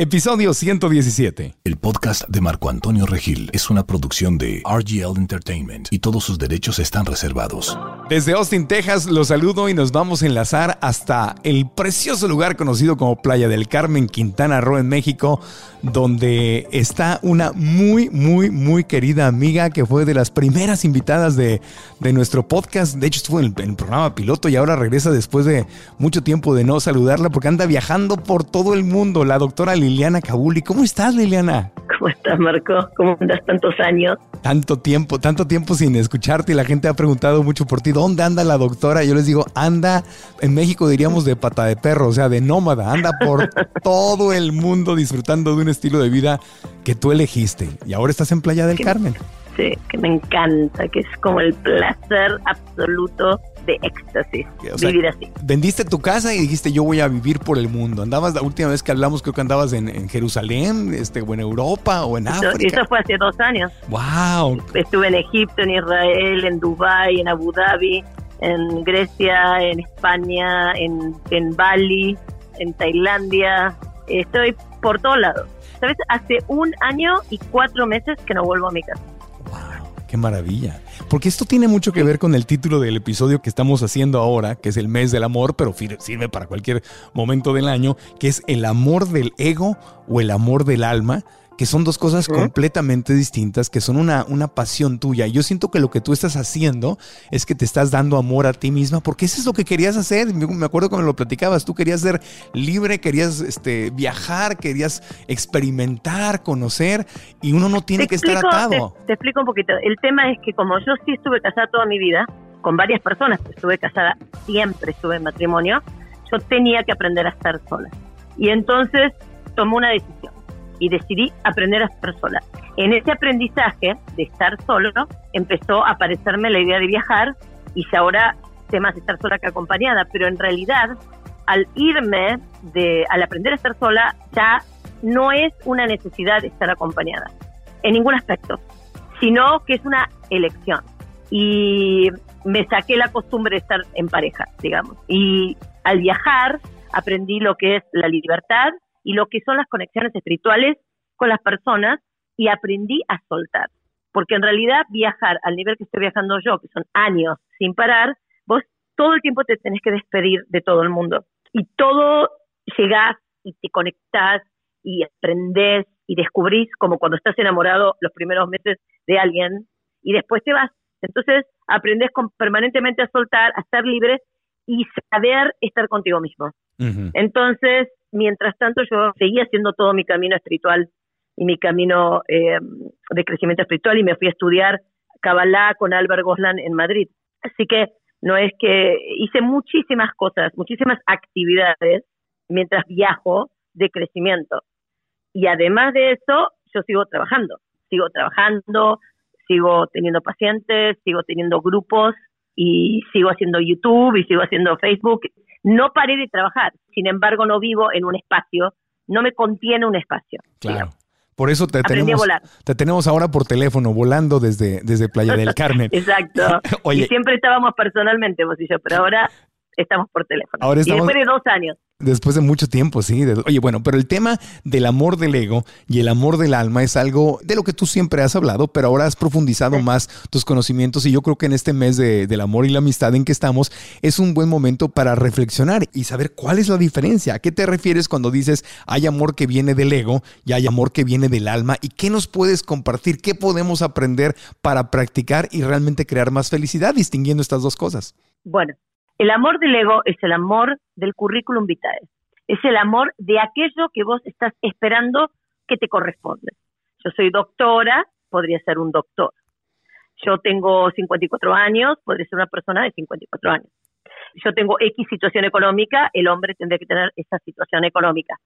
Episodio 117. El podcast de Marco Antonio Regil es una producción de RGL Entertainment y todos sus derechos están reservados. Desde Austin, Texas, los saludo y nos vamos a enlazar hasta el precioso lugar conocido como Playa del Carmen, Quintana Roo, en México, donde está una muy, muy, muy querida amiga que fue de las primeras invitadas de, de nuestro podcast. De hecho, estuvo en el, programa piloto y ahora regresa después de mucho tiempo de no saludarla porque anda viajando por todo el mundo, la doctora Liliana Kabuli. ¿Cómo estás, Liliana? ¿Cómo estás, Marco? ¿Cómo andas tantos años? Tanto tiempo, tanto tiempo sin escucharte y la gente ha preguntado mucho por ti. ¿Dónde anda la doctora? Yo les digo, anda, en México diríamos de pata de perro, o sea, de nómada. Anda por todo el mundo disfrutando de un estilo de vida que tú elegiste. Y ahora estás en Playa del Carmen. Sí, que me encanta, que es como el placer absoluto de éxtasis, vivir así. Vendiste tu casa y dijiste yo voy a vivir por el mundo. Andabas la última vez que hablamos, creo que andabas en, Jerusalén, este, o en Europa o en África. Eso fue hace dos años. Wow. Estuve en Egipto, en Israel, en Dubái, en Abu Dhabi, en Grecia, en España, en, en Bali, en Tailandia. Estoy por todos lados. ¿Sabes? Hace un año y cuatro meses que no vuelvo a mi casa. Qué maravilla. Porque esto tiene mucho que ver con el título del episodio que estamos haciendo ahora, que es el mes del amor, pero sirve para cualquier momento del año, que es el amor del ego o el amor del alma que son dos cosas completamente distintas, que son una, una pasión tuya. Y yo siento que lo que tú estás haciendo es que te estás dando amor a ti misma, porque eso es lo que querías hacer. Me acuerdo cuando lo platicabas, tú querías ser libre, querías este, viajar, querías experimentar, conocer, y uno no tiene que estar atado. Te, te, explico un poquito. El tema es que como yo sí estuve casada toda mi vida, con varias personas, estuve casada, siempre estuve en matrimonio, yo tenía que aprender a estar sola. Y entonces tomé una decisión y decidí aprender a estar sola. En ese aprendizaje de estar solo empezó a aparecerme la idea de viajar y si ahora sé más estar sola que acompañada, pero en realidad al irme de al aprender a estar sola ya no es una necesidad estar acompañada en ningún aspecto, sino que es una elección. Y me saqué la costumbre de estar en pareja, digamos. Y al viajar aprendí lo que es la libertad, y lo que son las conexiones espirituales con las personas y aprendí a soltar. Porque en realidad viajar al nivel que estoy viajando yo, que son años sin parar, vos todo el tiempo te tenés que despedir de todo el mundo. Y todo llegás y te conectás y aprendés y descubrís como cuando estás enamorado los primeros meses de alguien y después te vas. Entonces aprendes permanentemente a soltar, a estar libre y saber estar contigo mismo. Entonces, mientras tanto, yo seguía haciendo todo mi camino espiritual y mi camino eh, de crecimiento espiritual y me fui a estudiar Kabbalah con Albert Goslan en Madrid. Así que no es que hice muchísimas cosas, muchísimas actividades mientras viajo de crecimiento. Y además de eso, yo sigo trabajando, sigo trabajando, sigo teniendo pacientes, sigo teniendo grupos y sigo haciendo YouTube y sigo haciendo Facebook no paré de trabajar, sin embargo no vivo en un espacio, no me contiene un espacio. Claro. Por eso te tenemos, te tenemos ahora por teléfono, volando desde, desde Playa del Carmen. Exacto. y siempre estábamos personalmente, vos y yo, pero ahora estamos por teléfono. Ahora Y estamos- después de dos años. Después de mucho tiempo, sí. de- oye, bueno, pero el tema del amor del ego y el amor del alma es algo de lo que tú siempre has hablado, pero ahora has profundizado más tus conocimientos y yo creo que en este mes de- del amor y la amistad en que estamos es un buen momento para reflexionar y saber cuál es la diferencia. ¿A qué te refieres cuando dices hay amor que viene del ego y hay amor que viene del alma? ¿Y qué nos puedes compartir? ¿Qué podemos aprender para practicar y realmente crear más felicidad distinguiendo estas dos cosas? Bueno, el amor del ego es el amor del currículum vitae. Es el amor de aquello que vos estás esperando que te corresponde. Yo soy doctora, podría ser un doctor. Yo tengo 54 años, podría ser una persona de 54 años. Yo tengo X situación económica, el hombre tendría que tener esa situación económica.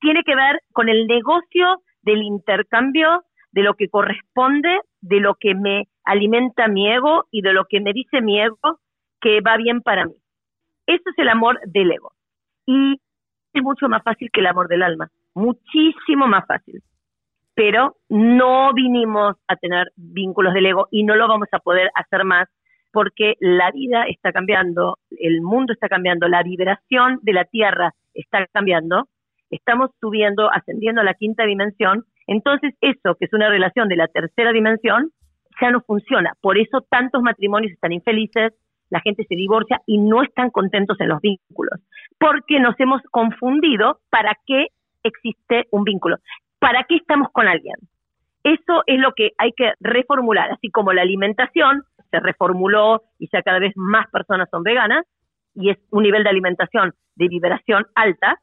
Tiene que ver con el negocio del intercambio de lo que corresponde, de lo que me alimenta mi ego y de lo que me dice mi ego que va bien para mí. Eso es el amor del ego. Y es mucho más fácil que el amor del alma, muchísimo más fácil. Pero no vinimos a tener vínculos del ego y no lo vamos a poder hacer más porque la vida está cambiando, el mundo está cambiando, la vibración de la Tierra está cambiando, estamos subiendo, ascendiendo a la quinta dimensión, entonces eso, que es una relación de la tercera dimensión, ya no funciona. Por eso tantos matrimonios están infelices, la gente se divorcia y no están contentos en los vínculos, porque nos hemos confundido para qué existe un vínculo, para qué estamos con alguien. Eso es lo que hay que reformular, así como la alimentación se reformuló y ya cada vez más personas son veganas y es un nivel de alimentación de vibración alta,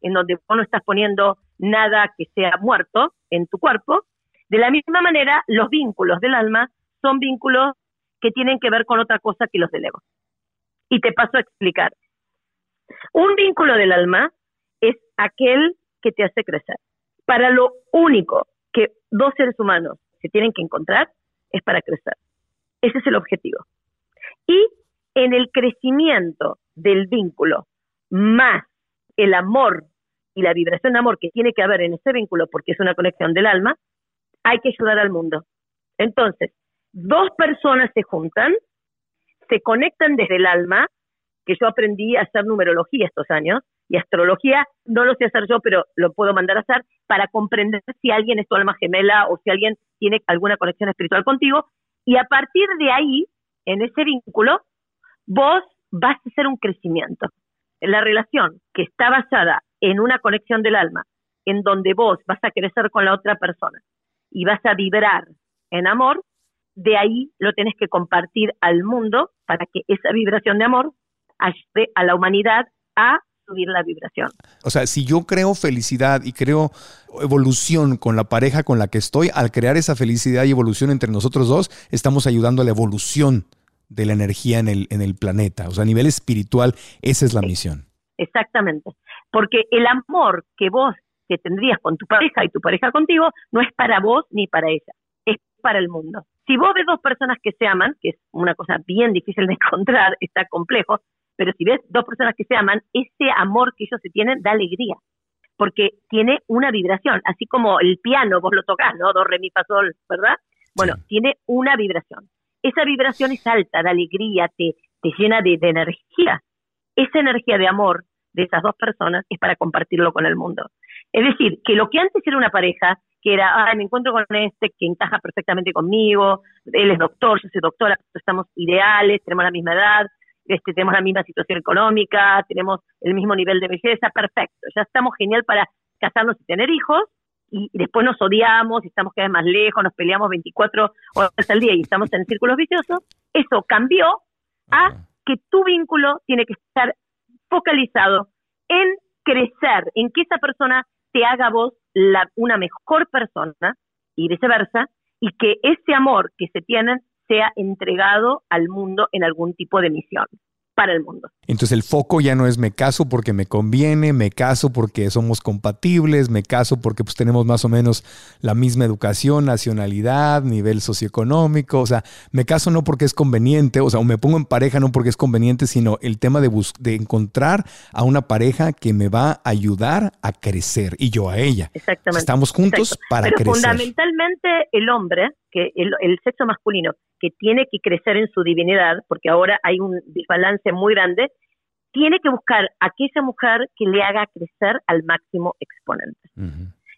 en donde vos no estás poniendo nada que sea muerto en tu cuerpo. De la misma manera, los vínculos del alma son vínculos que tienen que ver con otra cosa que los del. Y te paso a explicar. Un vínculo del alma es aquel que te hace crecer. Para lo único que dos seres humanos se tienen que encontrar es para crecer. Ese es el objetivo. Y en el crecimiento del vínculo más el amor y la vibración de amor que tiene que haber en ese vínculo, porque es una conexión del alma, hay que ayudar al mundo. Entonces, dos personas se juntan, se conectan desde el alma, que yo aprendí a hacer numerología estos años, y astrología no lo sé hacer yo, pero lo puedo mandar a hacer para comprender si alguien es tu alma gemela o si alguien tiene alguna conexión espiritual contigo, y a partir de ahí, en ese vínculo, vos vas a hacer un crecimiento. La relación que está basada en una conexión del alma, en donde vos vas a crecer con la otra persona y vas a vibrar en amor, de ahí lo tenés que compartir al mundo para que esa vibración de amor ayude a la humanidad a subir la vibración. O sea, si yo creo felicidad y creo evolución con la pareja con la que estoy, al crear esa felicidad y evolución entre nosotros dos, estamos ayudando a la evolución de la energía en el, en el planeta. O sea, a nivel espiritual, esa es la misión. Exactamente. Porque el amor que vos que tendrías con tu pareja y tu pareja contigo no es para vos ni para ella, es para el mundo. Si vos ves dos personas que se aman, que es una cosa bien difícil de encontrar, está complejo, pero si ves dos personas que se aman, ese amor que ellos se tienen da alegría, porque tiene una vibración, así como el piano, vos lo tocás, ¿no? Do, re, mi, fa, sol, ¿verdad? Bueno, Sí. tiene una vibración. Esa vibración es alta, da alegría, te, te llena de, de energía. Esa energía de amor de esas dos personas es para compartirlo con el mundo. Es decir, que lo que antes era una pareja, que era, ay, me encuentro con este que encaja perfectamente conmigo, él es doctor, yo soy doctora, estamos ideales, tenemos la misma edad, este, tenemos la misma situación económica, tenemos el mismo nivel de belleza, perfecto, ya estamos genial para casarnos y tener hijos, y, y después nos odiamos, y estamos cada vez más lejos, nos peleamos 24 horas al día y estamos en círculos viciosos, eso cambió a que tu vínculo tiene que estar focalizado en crecer, en que esa persona te haga vos la, una mejor persona y viceversa, y que ese amor que se tienen sea entregado al mundo en algún tipo de misión para el mundo. Entonces el foco ya no es me caso porque me conviene, me caso porque somos compatibles, me caso porque pues tenemos más o menos la misma educación, nacionalidad, nivel socioeconómico, o sea, me caso no porque es conveniente, o sea, o me pongo en pareja no porque es conveniente, sino el tema de, bus- de encontrar a una pareja que me va a ayudar a crecer y yo a ella. Exactamente. Estamos juntos Exacto. para Pero crecer. fundamentalmente el hombre, que el, el sexo masculino, que tiene que crecer en su divinidad, porque ahora hay un desbalance muy grande, tiene que buscar aquella mujer que le haga crecer al máximo exponente.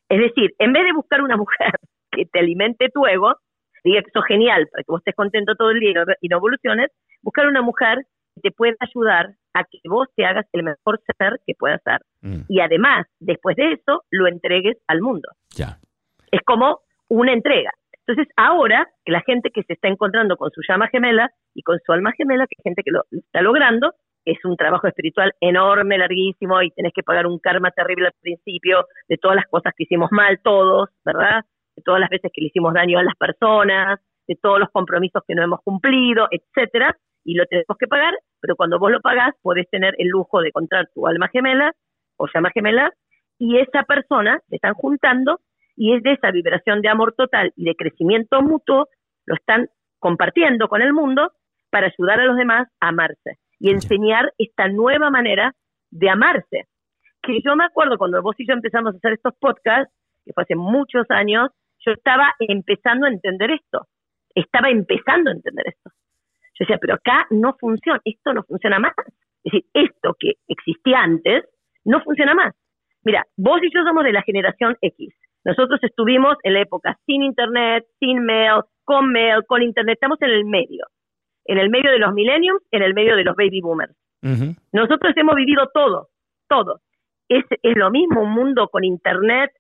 Es decir, en vez de buscar una mujer que te alimente tu ego, diga que sos genial para que vos estés contento todo el día y no evoluciones, buscar una mujer que te pueda ayudar a que vos te hagas el mejor ser que puedas ser. Mm. Y además, después de eso, lo entregues al mundo. Ya. Es como una entrega. Entonces, ahora que la gente que se está encontrando con su llama gemela y con su alma gemela, que hay gente que lo está logrando, es un trabajo espiritual enorme, larguísimo, y tenés que pagar un karma terrible al principio de todas las cosas que hicimos mal todos, ¿verdad? De todas las veces que le hicimos daño a las personas, de todos los compromisos que no hemos cumplido, etcétera, y lo tenemos que pagar, pero cuando vos lo pagás podés tener el lujo de encontrar tu alma gemela o llama gemela y esa persona se están juntando y es de esa vibración de amor total y de crecimiento mutuo, lo están compartiendo con el mundo para ayudar a los demás a amarse y enseñar esta nueva manera de amarse. Que yo me acuerdo cuando vos y yo empezamos a hacer estos podcasts, que fue hace muchos años, yo estaba empezando a entender esto, estaba empezando a entender esto. Yo decía, pero acá no funciona, esto no funciona más. Es decir, esto que existía antes no funciona más. Mira, vos y yo somos de la generación X. Nosotros estuvimos en la época sin internet, sin mail, con mail, con internet, estamos en el medio. En el medio de los millenniums, en el medio de los baby boomers. Nosotros hemos vivido todo, todo. Es, es lo mismo un mundo con internet,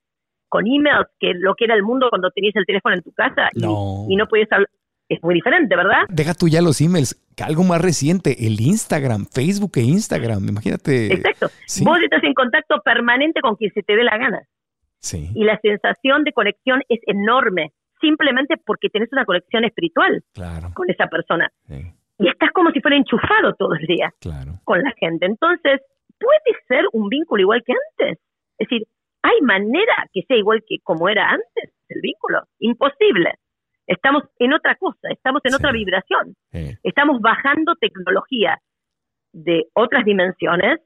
con emails, que lo que era el mundo cuando tenías el teléfono en tu casa y no, y no podías hablar es muy diferente, ¿verdad? Deja tú ya los emails, algo más reciente, el Instagram, Facebook e Instagram, imagínate. Exacto. Vos estás en contacto permanente con quien se te dé la gana. Sí. Y la sensación de conexión es enorme, simplemente porque tenés una conexión espiritual con esa persona. Y estás como si fuera enchufado todo el día con la gente. Entonces, puede ser un vínculo igual que antes. Es decir, ¿hay manera que sea igual que como era antes el vínculo? Imposible. Estamos en otra cosa, estamos en otra vibración. Estamos bajando tecnología de otras dimensiones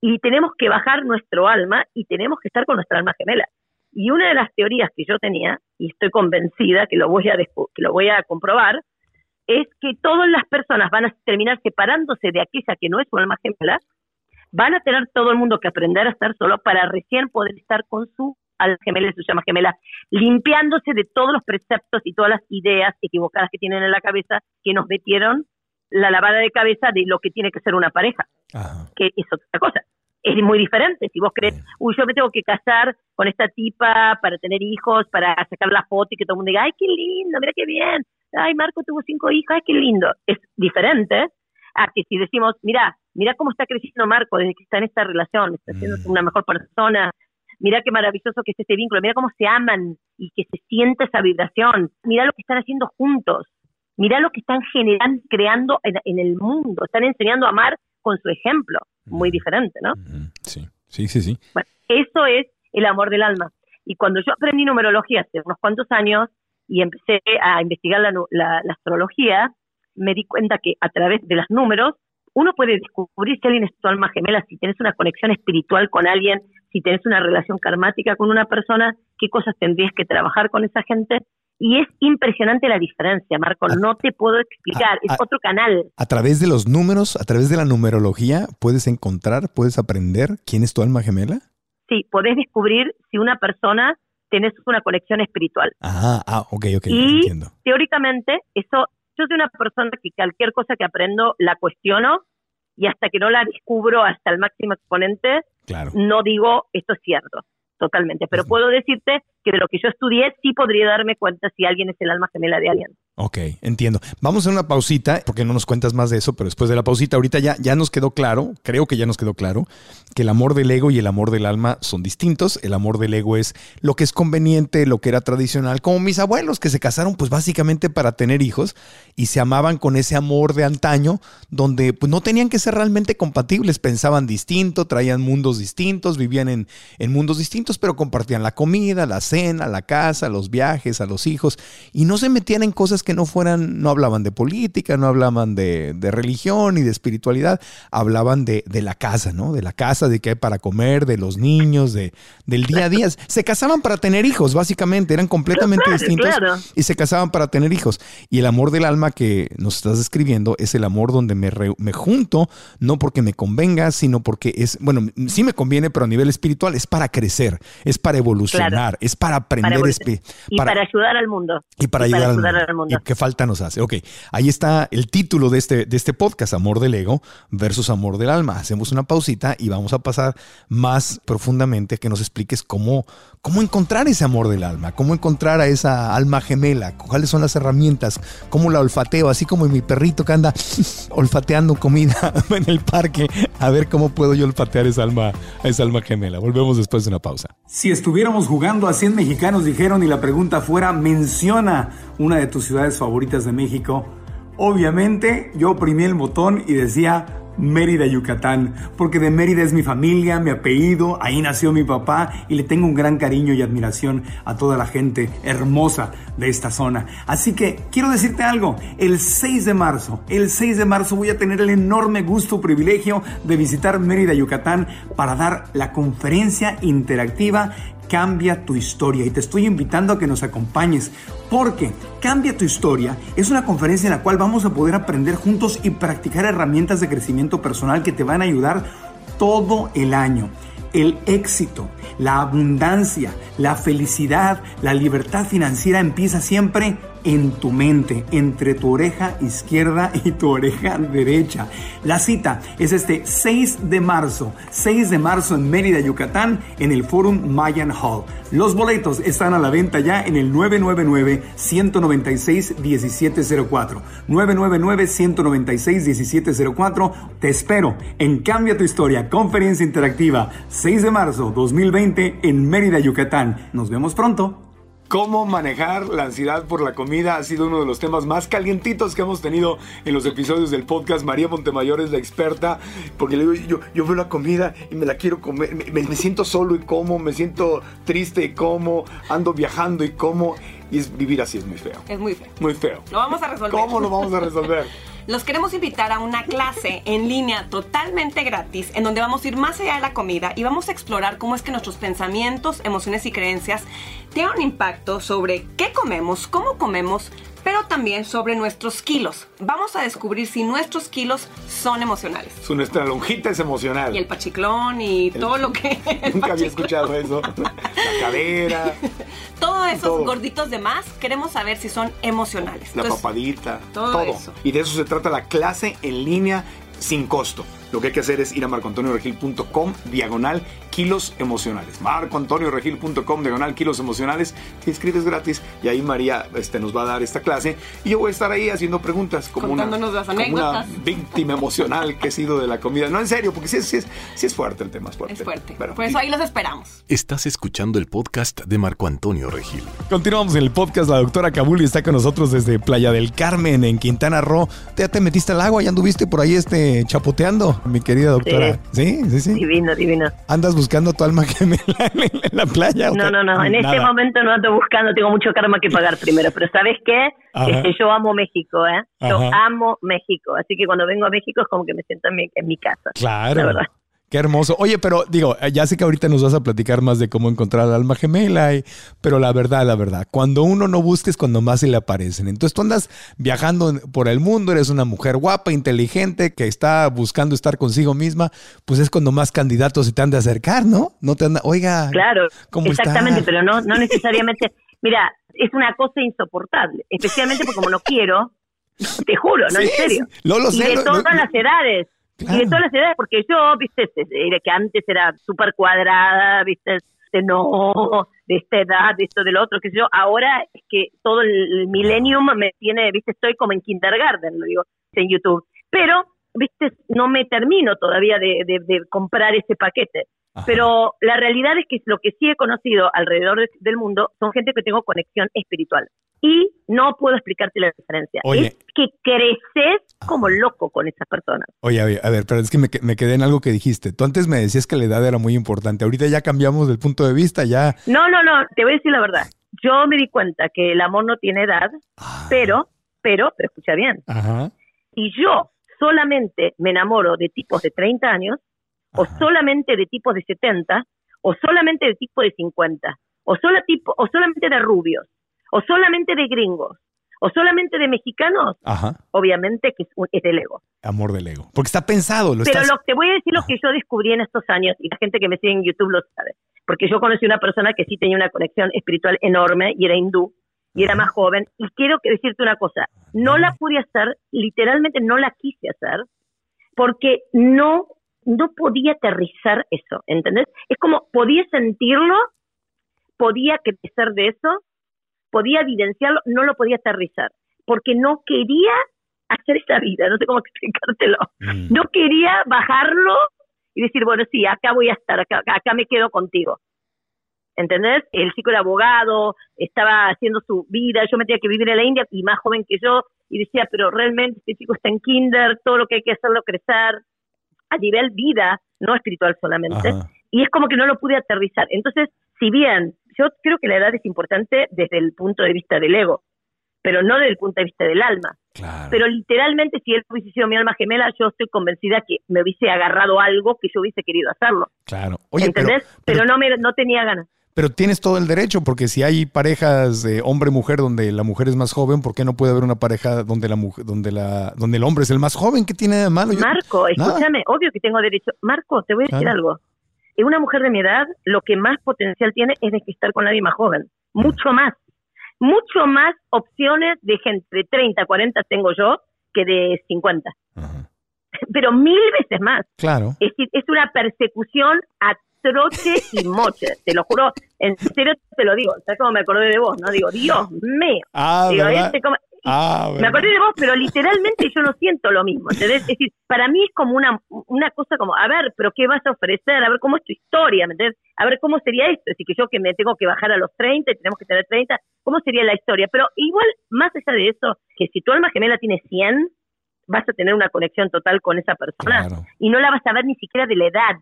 y tenemos que bajar nuestro alma y tenemos que estar con nuestra alma gemela. Y una de las teorías que yo tenía, y estoy convencida que lo voy a, que lo voy a comprobar, es que todas las personas van a terminar separándose de aquella que no es su alma gemela, van a tener todo el mundo que aprender a estar solo para recién poder estar con su al gemela su llama gemela, limpiándose de todos los preceptos y todas las ideas equivocadas que tienen en la cabeza que nos metieron la lavada de cabeza de lo que tiene que ser una pareja, que es otra cosa. Es muy diferente. Si vos crees, uy, yo me tengo que casar con esta tipa para tener hijos, para sacar la foto y que todo el mundo diga, ay, qué lindo, mira qué bien. Ay, Marco tuvo cinco hijos, ay, qué lindo. Es diferente a que si decimos, mira, mira cómo está creciendo Marco desde que está en esta relación, está siendo mm. una mejor persona, mira qué maravilloso que es este vínculo, mira cómo se aman y que se siente esa vibración, mira lo que están haciendo juntos, mira lo que están generando, creando en, el mundo, están enseñando a amar con su ejemplo, muy diferente, ¿no? Sí, sí, sí, sí. Bueno, eso es el amor del alma. Y cuando yo aprendí numerología hace unos cuantos años y empecé a investigar la, la astrología, me di cuenta que a través de los números uno puede descubrir si alguien es tu alma gemela, si tienes una conexión espiritual con alguien, si tienes una relación karmática con una persona, qué cosas tendrías que trabajar con esa gente. Y es impresionante la diferencia, Marco, no te puedo explicar, es otro canal. A través de los números, a través de la numerología, puedes encontrar, puedes aprender quién es tu alma gemela. Sí, podés descubrir si una persona tenés una conexión espiritual. Ah, ah ok, ok. Y teóricamente, eso yo soy una persona que cualquier cosa que aprendo la cuestiono y hasta que no la descubro hasta el máximo exponente, no digo esto es cierto, totalmente. Pero puedo decirte que de lo que yo estudié sí podría darme cuenta si alguien es el alma gemela de alguien. Ok, entiendo. Vamos a una pausita, porque no nos cuentas más de eso, pero después de la pausita, ahorita ya, ya nos quedó claro, creo que ya nos quedó claro, que el amor del ego y el amor del alma son distintos. El amor del ego es lo que es conveniente, lo que era tradicional, como mis abuelos que se casaron pues básicamente para tener hijos y se amaban con ese amor de antaño, donde pues no tenían que ser realmente compatibles, pensaban distinto, traían mundos distintos, vivían en, en mundos distintos, pero compartían la comida, la cena cena, la casa, los viajes, a los hijos, y no se metían en cosas que no fueran, no hablaban de política, no hablaban de, religión y de espiritualidad, hablaban de, la casa, ¿no? De la casa, de qué hay para comer, de los niños, de, del día a día. Se casaban para tener hijos, básicamente, eran completamente distintos y se casaban para tener hijos. Y el amor del alma que nos estás describiendo es el amor donde me, me junto, no porque me convenga, sino porque es, bueno, sí me conviene, pero a nivel espiritual es para crecer, es para evolucionar, es para aprender. y para, ayudar al mundo. Y para, ayudar, al, mundo. ¿Qué falta nos hace? Ok, ahí está el título de este, de este podcast, Amor del Ego versus Amor del Alma. Hacemos una pausita y vamos a pasar más profundamente a que nos expliques cómo, cómo encontrar ese amor del alma, cómo encontrar a esa alma gemela, cuáles son las herramientas, cómo la olfateo, así como mi perrito que anda olfateando comida en el parque, a ver cómo puedo yo olfatear esa alma, esa alma gemela. Volvemos después de una pausa. Si estuviéramos jugando a 100 mexicanos dijeron y la pregunta fuera, menciona una de tus ciudades favoritas de México, obviamente yo oprimí el botón y decía Mérida, Yucatán, porque de Mérida es mi familia, mi apellido, ahí nació mi papá y le tengo un gran cariño y admiración a toda la gente hermosa de esta zona. Así que quiero decirte algo, el 6 de marzo, el 6 de marzo voy a tener el enorme gusto, privilegio de visitar Mérida, Yucatán para dar la conferencia interactiva Cambia tu historia y te estoy invitando a que nos acompañes porque Cambia tu historia es una conferencia en la cual vamos a poder aprender juntos y practicar herramientas de crecimiento personal que te van a ayudar todo el año. El éxito, la abundancia, la felicidad, la libertad financiera empieza siempre en tu mente, entre tu oreja izquierda y tu oreja derecha. La cita es este 6 de marzo, 6 de marzo en Mérida, Yucatán, en el Forum Mayan Hall. Los boletos están a la venta ya en el 999-196-1704. 999-196-1704. Te espero en Cambia tu Historia, conferencia interactiva, 6 de marzo 2020 en Mérida, Yucatán. Nos vemos pronto. Cómo manejar la ansiedad por la comida ha sido uno de los temas más calientitos que hemos tenido en los episodios del podcast. María Montemayor es la experta, porque le digo, yo, yo veo la comida y me la quiero comer, me, me, siento solo y como, me siento triste y como, ando viajando y como, y es, vivir así es muy feo. Es muy feo. Muy feo. Lo vamos a resolver. ¿Cómo lo vamos a resolver? los queremos invitar a una clase en línea totalmente gratis en donde vamos a ir más allá de la comida y vamos a explorar cómo es que nuestros pensamientos, emociones y creencias tienen un impacto sobre qué comemos, cómo comemos, pero también sobre nuestros kilos. Vamos a descubrir si nuestros kilos son emocionales. Su nuestra lonjita es emocional. Y el pachiclón y todo lo que... Nunca había escuchado eso. La cadera. Todos esos gorditos de más, queremos saber si son emocionales. La papadita. Todo, Eso. Y de eso se trata la clase en línea sin costo. Lo que hay que hacer es ir a marcoantonioregil.com diagonal kilos emocionales. marcoantonioregil.com diagonal kilos emocionales. Te inscribes gratis y ahí María este, nos va a dar esta clase. Y yo voy a estar ahí haciendo preguntas como, una, las una, víctima emocional que he sido de la comida. No, en serio, porque sí, sí, es, sí es fuerte el tema. Es fuerte. Es fuerte. Por eso ahí los esperamos. Estás escuchando el podcast de Marco Antonio Regil. Continuamos en el podcast. La doctora Kabuli está con nosotros desde Playa del Carmen, en Quintana Roo. ¿Ya te metiste al agua? ¿Ya anduviste por ahí este chapoteando? mi querida doctora. Sí, sí, sí. Divino, divino. ¿Andas buscando tu alma gemela en la playa? No, no, no. En este momento no ando buscando, tengo mucho karma que pagar primero. Pero ¿sabes qué? que yo amo México, ¿eh? Yo amo México. Así que cuando vengo a México es como que me siento en, mi, en mi casa. Claro. Qué hermoso. Oye, pero digo, ya sé que ahorita nos vas a platicar más de cómo encontrar al alma gemela, y, pero la verdad, la verdad, cuando uno no busca es cuando más se le aparecen. Entonces tú andas viajando por el mundo, eres una mujer guapa, inteligente, que está buscando estar consigo misma, pues es cuando más candidatos se te han de acercar, ¿no? No te anda, oiga, claro, ¿cómo exactamente, pero no, no necesariamente. Mira, es una cosa insoportable, especialmente porque como no quiero, te juro, no en serio. lo y de todas las edades. Y de todas las edades, porque yo, viste, que antes era súper cuadrada, viste, no, de esta edad, de esto, del otro, que yo, ahora es que todo el millennium me tiene, viste, estoy como en kindergarten, lo digo, en YouTube. Pero, viste, no me termino todavía de, de, comprar ese paquete. Pero la realidad es que lo que sí he conocido alrededor del mundo son gente que tengo conexión espiritual. y no puedo explicarte la diferencia. Oye. Es que creces como loco con esas personas. Oye, oye, a ver, pero es que me, me quedé en algo que dijiste. Tú antes me decías que la edad era muy importante. Ahorita ya cambiamos del punto de vista, ya. No, no, no, te voy a decir la verdad. Yo me di cuenta que el amor no tiene edad, Ah, pero, pero, pero escucha bien, Ajá. si yo solamente me enamoro de tipos de 30 años, o Ajá. solamente de tipos de 70, o solamente de tipos de 50, o, solo tipo, o solamente de rubios, o solamente de gringos, o solamente de mexicanos, Ajá. obviamente que es, un- es del ego. Amor del ego. Porque está pensado, lo Pero estás. lo, te voy a decir lo que yo descubrí en estos años, y la gente que me sigue en YouTube lo sabe, porque yo conocí una persona que sí tenía una conexión espiritual enorme y era hindú, y era más joven, y quiero decirte una cosa, no la pude hacer, literalmente no la quise hacer, porque no, no podía aterrizar eso, ¿entendés? Es como, podía sentirlo, podía crecer de eso, podía evidenciarlo, no lo podía aterrizar, porque no quería hacer esa vida, no sé cómo explicártelo Mm. no quería bajarlo y decir, bueno, sí, acá voy a estar, acá, acá me quedo contigo. ¿Entendés? El chico era abogado, estaba haciendo su vida, yo me tenía que vivir en la India y más joven que yo, y decía, pero realmente este chico está en kinder, todo lo que hay que hacerlo crecer a nivel vida, no espiritual solamente Ajá. y es como que no lo pude aterrizar. Entonces, si bien yo creo que la edad es importante desde el punto de vista del ego, pero no desde el punto de vista del alma. Claro. Pero literalmente, si él hubiese sido mi alma gemela, yo estoy convencida que me hubiese agarrado algo que yo hubiese querido hacerlo. claro. Oye, pero. Pero, pero, no, me, no tenía ganas. Pero tienes todo el derecho, porque si hay parejas de hombre-mujer donde la mujer es más joven, ¿por qué no puede haber una pareja donde la mujer, donde la, donde el hombre es el más joven? ¿Qué tiene de malo? Yo- Marco, nada. escúchame, obvio que tengo derecho. Marco, te voy a decir Claro. algo. En una mujer de mi edad, lo que más potencial tiene es de que estar con nadie más joven. Mucho más. Mucho más opciones de gente de 30, 40 tengo yo que de 50. Ajá. Pero mil veces más. Claro. Es decir, es una persecución a troche y moche. Te lo juro, en serio te lo digo. ¿Sabes cómo me acordé de vos? No digo, Dios mío. Ah, Digo, este como- Ah, me acordé de vos, pero literalmente yo no siento lo mismo. ¿entendés? Es decir, para mí es como una, una cosa como, a ver, pero ¿qué vas a ofrecer? A ver, ¿cómo es tu historia? ¿me entendés? A ver, ¿cómo sería esto? Es decir, que yo que me tengo que bajar a los 30 y tenemos que tener 30, ¿cómo sería la historia? Pero igual, más allá de eso, que si tu alma gemela tiene 100, vas a tener una conexión total con esa persona Claro. y no la vas a ver ni siquiera de la edad.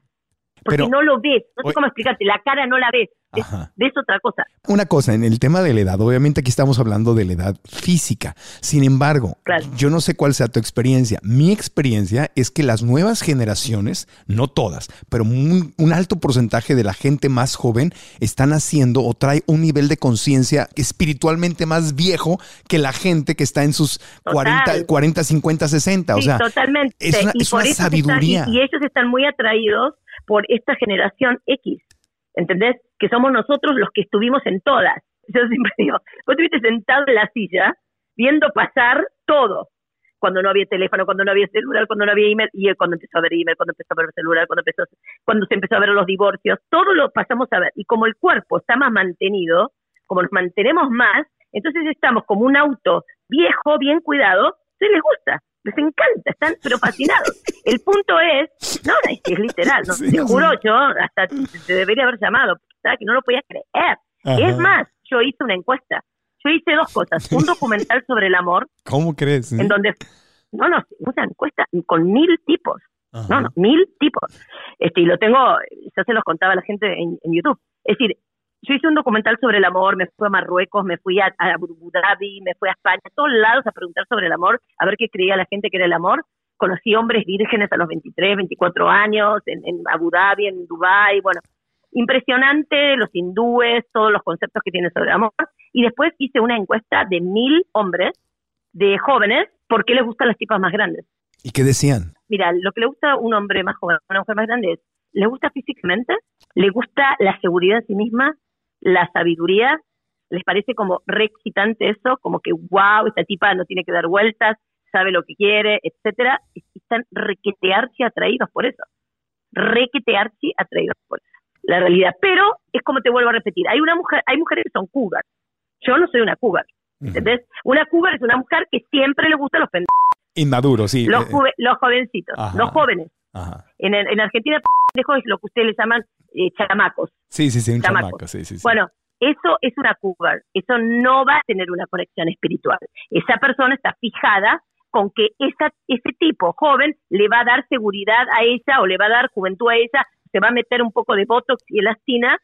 Porque Pero- no lo ves, no sé cómo explicarte, la cara no la ves, Ajá. ves otra cosa. Una cosa, en el tema de la edad, obviamente aquí estamos hablando de la edad física. Sin embargo, Claro. yo no sé cuál sea tu experiencia. Mi experiencia es que las nuevas generaciones, no todas, pero un, un alto porcentaje de la gente más joven están haciendo o trae un nivel de conciencia espiritualmente más viejo que la gente que está en sus Total. 40, 40, 50, 60. o sea, totalmente. es una- y es sabiduría. están- y, y ellos están muy atraídos por esta generación X, ¿entendés? Que somos nosotros los que estuvimos en todas. Yo siempre digo, vos estuviste sentado en la silla viendo pasar todo. Cuando no había teléfono, cuando no había celular, cuando no había email, y él cuando empezó a ver email, cuando empezó a ver celular, cuando empezó, cuando se empezó a ver los divorcios, todo lo pasamos a ver. Y como el cuerpo está más mantenido, como nos mantenemos más, entonces estamos como un auto viejo, bien cuidado, se les gusta, les encanta, están pero fascinados. El punto es, no, es, es literal, no, Sí, te juro, sí. yo hasta te, debería haber llamado, ¿sabes? que no lo podía creer. Ajá. Es más, yo hice una encuesta, yo hice dos cosas, un documental sobre el amor, ¿cómo crees? en donde, no, no, una encuesta con mil tipos, Ajá. no, no, mil tipos. Este, y lo tengo, ya se los contaba a la gente en, en YouTube. Es decir, yo hice un documental sobre el amor, me fui a Marruecos, me fui a, a Abu Dhabi, me fui a España, a todos lados a preguntar sobre el amor, a ver qué creía la gente que era el amor. Conocí hombres vírgenes a los 23, 24 años, en, en Abu Dhabi, en Dubai, bueno, impresionante, los hindúes, todos los conceptos que tienen sobre el amor. Y después hice una encuesta de mil hombres, de jóvenes, por qué les gustan las tipas más grandes ¿Y qué decían? mira, lo que le gusta a un hombre más joven, a una mujer más grande es, le gusta físicamente, le gusta la seguridad en sí misma, la sabiduría, les parece como re excitante eso, como que wow, esta tipa no tiene que dar vueltas, sabe lo que quiere, etcétera, están requetearse atraídos por eso, requetearse atraídos por eso, la realidad. Pero es como te vuelvo a repetir, hay una mujer, hay mujeres que son cougars, yo no soy una cougar, ¿entendés? Una cougar es una mujer que siempre le gustan los pendejos, Inmaduro, sí. los, eh, juve- los jovencitos, Ajá. los jóvenes. Ajá. En, en Argentina, pendejo es lo que ustedes le llaman eh, chamacos. Sí, sí, sí, un Chamaco. chamaco, sí, sí, sí. Bueno, eso es una cougar, eso no va a tener una conexión espiritual. Esa persona está fijada con que esa, ese tipo joven le va a dar seguridad a ella o le va a dar juventud a ella, se va a meter un poco de botox y elastina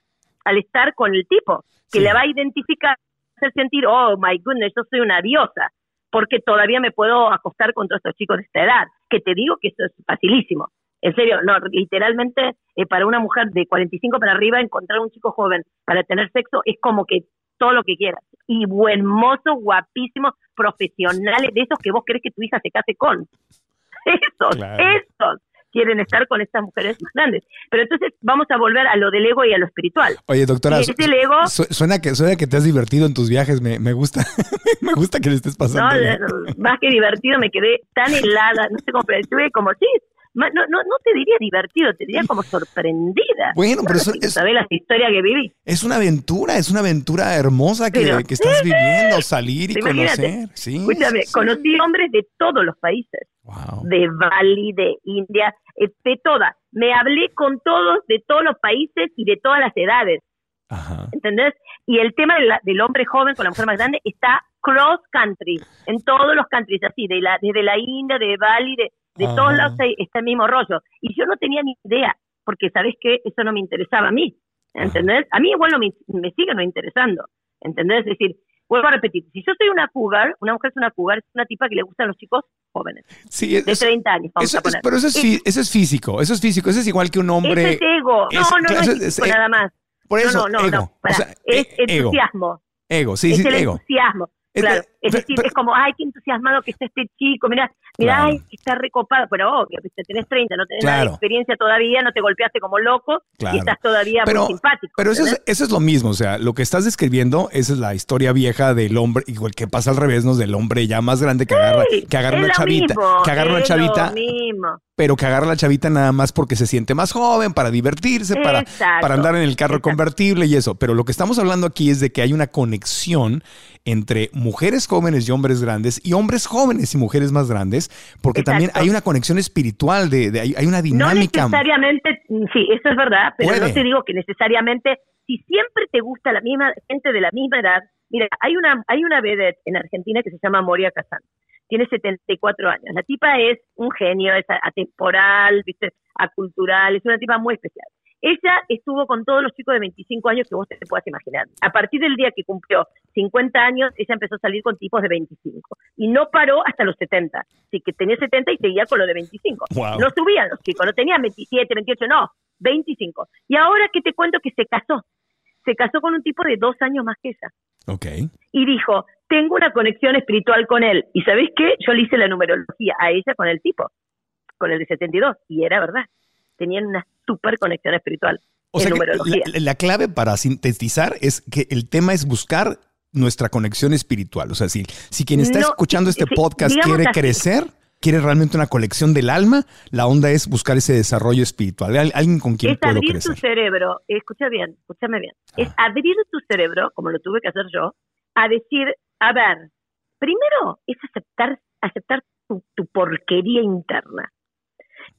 al estar con el tipo, que le va a identificar, hacer sentir, oh my goodness, yo soy una diosa, porque todavía me puedo acostar con todos estos chicos de esta edad, que te digo que eso es facilísimo. En serio, no, literalmente eh, para una mujer de 45 para arriba encontrar un chico joven para tener sexo es como que todo lo que quieras. Y buen mozo, guapísimo, profesionales, de esos que vos querés que tu hija se case con. Esos, esos quieren estar con estas mujeres más grandes. Pero entonces vamos a volver a lo del ego y a lo espiritual. Oye, doctora, suena, que, suena que te has divertido en tus viajes, me, me gusta, me gusta que le estés pasando. No, más que divertido, me quedé tan helada, no sé cómo, estuve como, sí, no, no, no te diría divertido, te diría como sorprendida. Bueno, pero eso es... ¿Sabes la historia que viví? Es una aventura, es una aventura hermosa que, que estás viviendo, salir y conocer. Sí, Escúchame, conocí hombres de todos los países. De Bali, de India, eh, de todas. Me hablé con todos, de todos los países y de todas las edades. Ajá. ¿Entendés? Y el tema del hombre joven con la mujer más grande está cross country, en todos los countries, así, de la, desde la India, de Bali, de, de todos lados está el mismo rollo. Y yo no tenía ni idea, porque sabes que eso no me interesaba a mí, ¿entendés? A mí igual no me, me sigue no interesando, ¿entendés? Es decir, vuelvo a repetir, si yo soy una cougar, una mujer es una cougar, es una tipa que le gustan los chicos jóvenes. Sí, de 30 años, vamos a poner. pero eso es, eso es físico, eso es físico, eso es igual que un hombre... Eso es ego, no, no, no, es, físico, nada más. Por eso, no, no, ego. no, es e, entusiasmo. Ego, sí, es sí, el ego. entusiasmo. Claro, es decir, es como, ay, qué entusiasmado que está este chico, mira, mira, ay, que está recopado, pero obvio, te tenés 30, no tenés nada de experiencia todavía, no te golpeaste como loco y estás todavía muy simpático. Pero eso es, eso es, lo mismo, o sea, lo que estás describiendo, esa es la historia vieja del hombre, igual que pasa al revés, ¿no? Del hombre ya más grande que agarra, que agarra una chavita, que agarra una chavita. Pero que agarra la chavita nada más porque se siente más joven, para divertirse, para, para andar en el carro convertible y eso. Pero lo que estamos hablando aquí es de que hay una conexión entre mujeres jóvenes y hombres grandes y hombres jóvenes y mujeres más grandes, porque también hay una conexión espiritual, de, hay, una dinámica. No necesariamente, sí, eso es verdad, pero no te digo que necesariamente, si siempre te gusta la misma gente de la misma edad, mira, hay una, hay una vedette en Argentina que se llama Moria Kazan, tiene 74 años, la tipa es un genio, es atemporal, ¿viste? acultural, es una tipa muy especial. Ella estuvo con todos los chicos de 25 años que vos te puedas imaginar. A partir del día que cumplió 50 años, ella empezó a salir con tipos de 25. Y no paró hasta los 70. Así que tenía 70 y seguía con lo de 25. No subían los chicos, no tenían 27, 28, no, 25. Y ahora que te cuento que se casó. Se casó con un tipo de dos años más que ella. Ok. Y dijo, tengo una conexión espiritual con él. ¿Y sabéis qué? Yo le hice la numerología a ella con el tipo, con el de 72. Y era verdad. Tenían una super conexión espiritual. O sea, la, clave para sintetizar es que el tema es buscar nuestra conexión espiritual. O sea, si, si quien está escuchando este podcast quiere crecer, quiere realmente una colección del alma, la onda es buscar ese desarrollo espiritual. Alguien con quien es puedo abrir crecer. tu cerebro, escucha bien, escúchame bien. Es ah. abrir tu cerebro, como lo tuve que hacer yo, a decir, a ver, primero es aceptar, aceptar tu porquería interna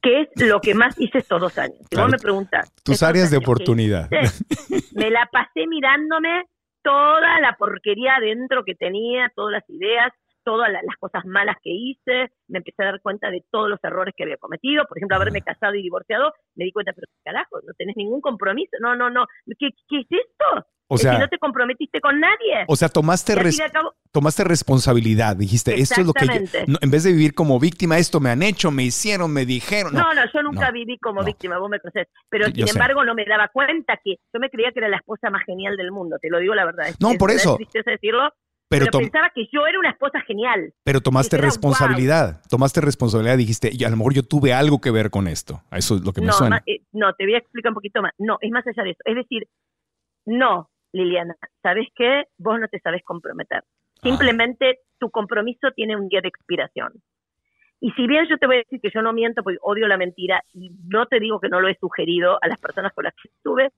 que es lo que más hice estos dos años. Si vos me preguntas. Tus áreas de oportunidad. me la pasé mirándome toda la porquería adentro que tenía, todas las ideas, todas las cosas malas que hice, me empecé a dar cuenta de todos los errores que había cometido, por ejemplo, haberme casado y divorciado, me di cuenta, pero carajo, no tenés ningún compromiso, no, no, no, ¿qué, qué es esto? O sea, si no te comprometiste con nadie. O sea, tomaste, tomaste responsabilidad, dijiste, esto es lo que en vez de vivir como víctima, esto me han hecho, me hicieron, me dijeron. No, no, yo nunca viví como víctima, vos me conoces, pero sin embargo no me daba cuenta que yo me creía que era la esposa más genial del mundo, te lo digo la verdad. no, por eso. Es decirlo, pero, pensaba que yo era una esposa genial. Pero tomaste responsabilidad, tomaste responsabilidad, dijiste, y a lo mejor yo tuve algo que ver con esto. Eso es lo que me suena. Eh, no, te voy a explicar un poquito más. No, es más allá de eso. Es decir, no, Liliana, ¿sabes qué? Vos no te sabes comprometer. Ah. Simplemente tu compromiso tiene un día de expiración. Y si bien yo te voy a decir que yo no miento porque odio la mentira y no te digo que no lo he sugerido a las personas con las que estuve,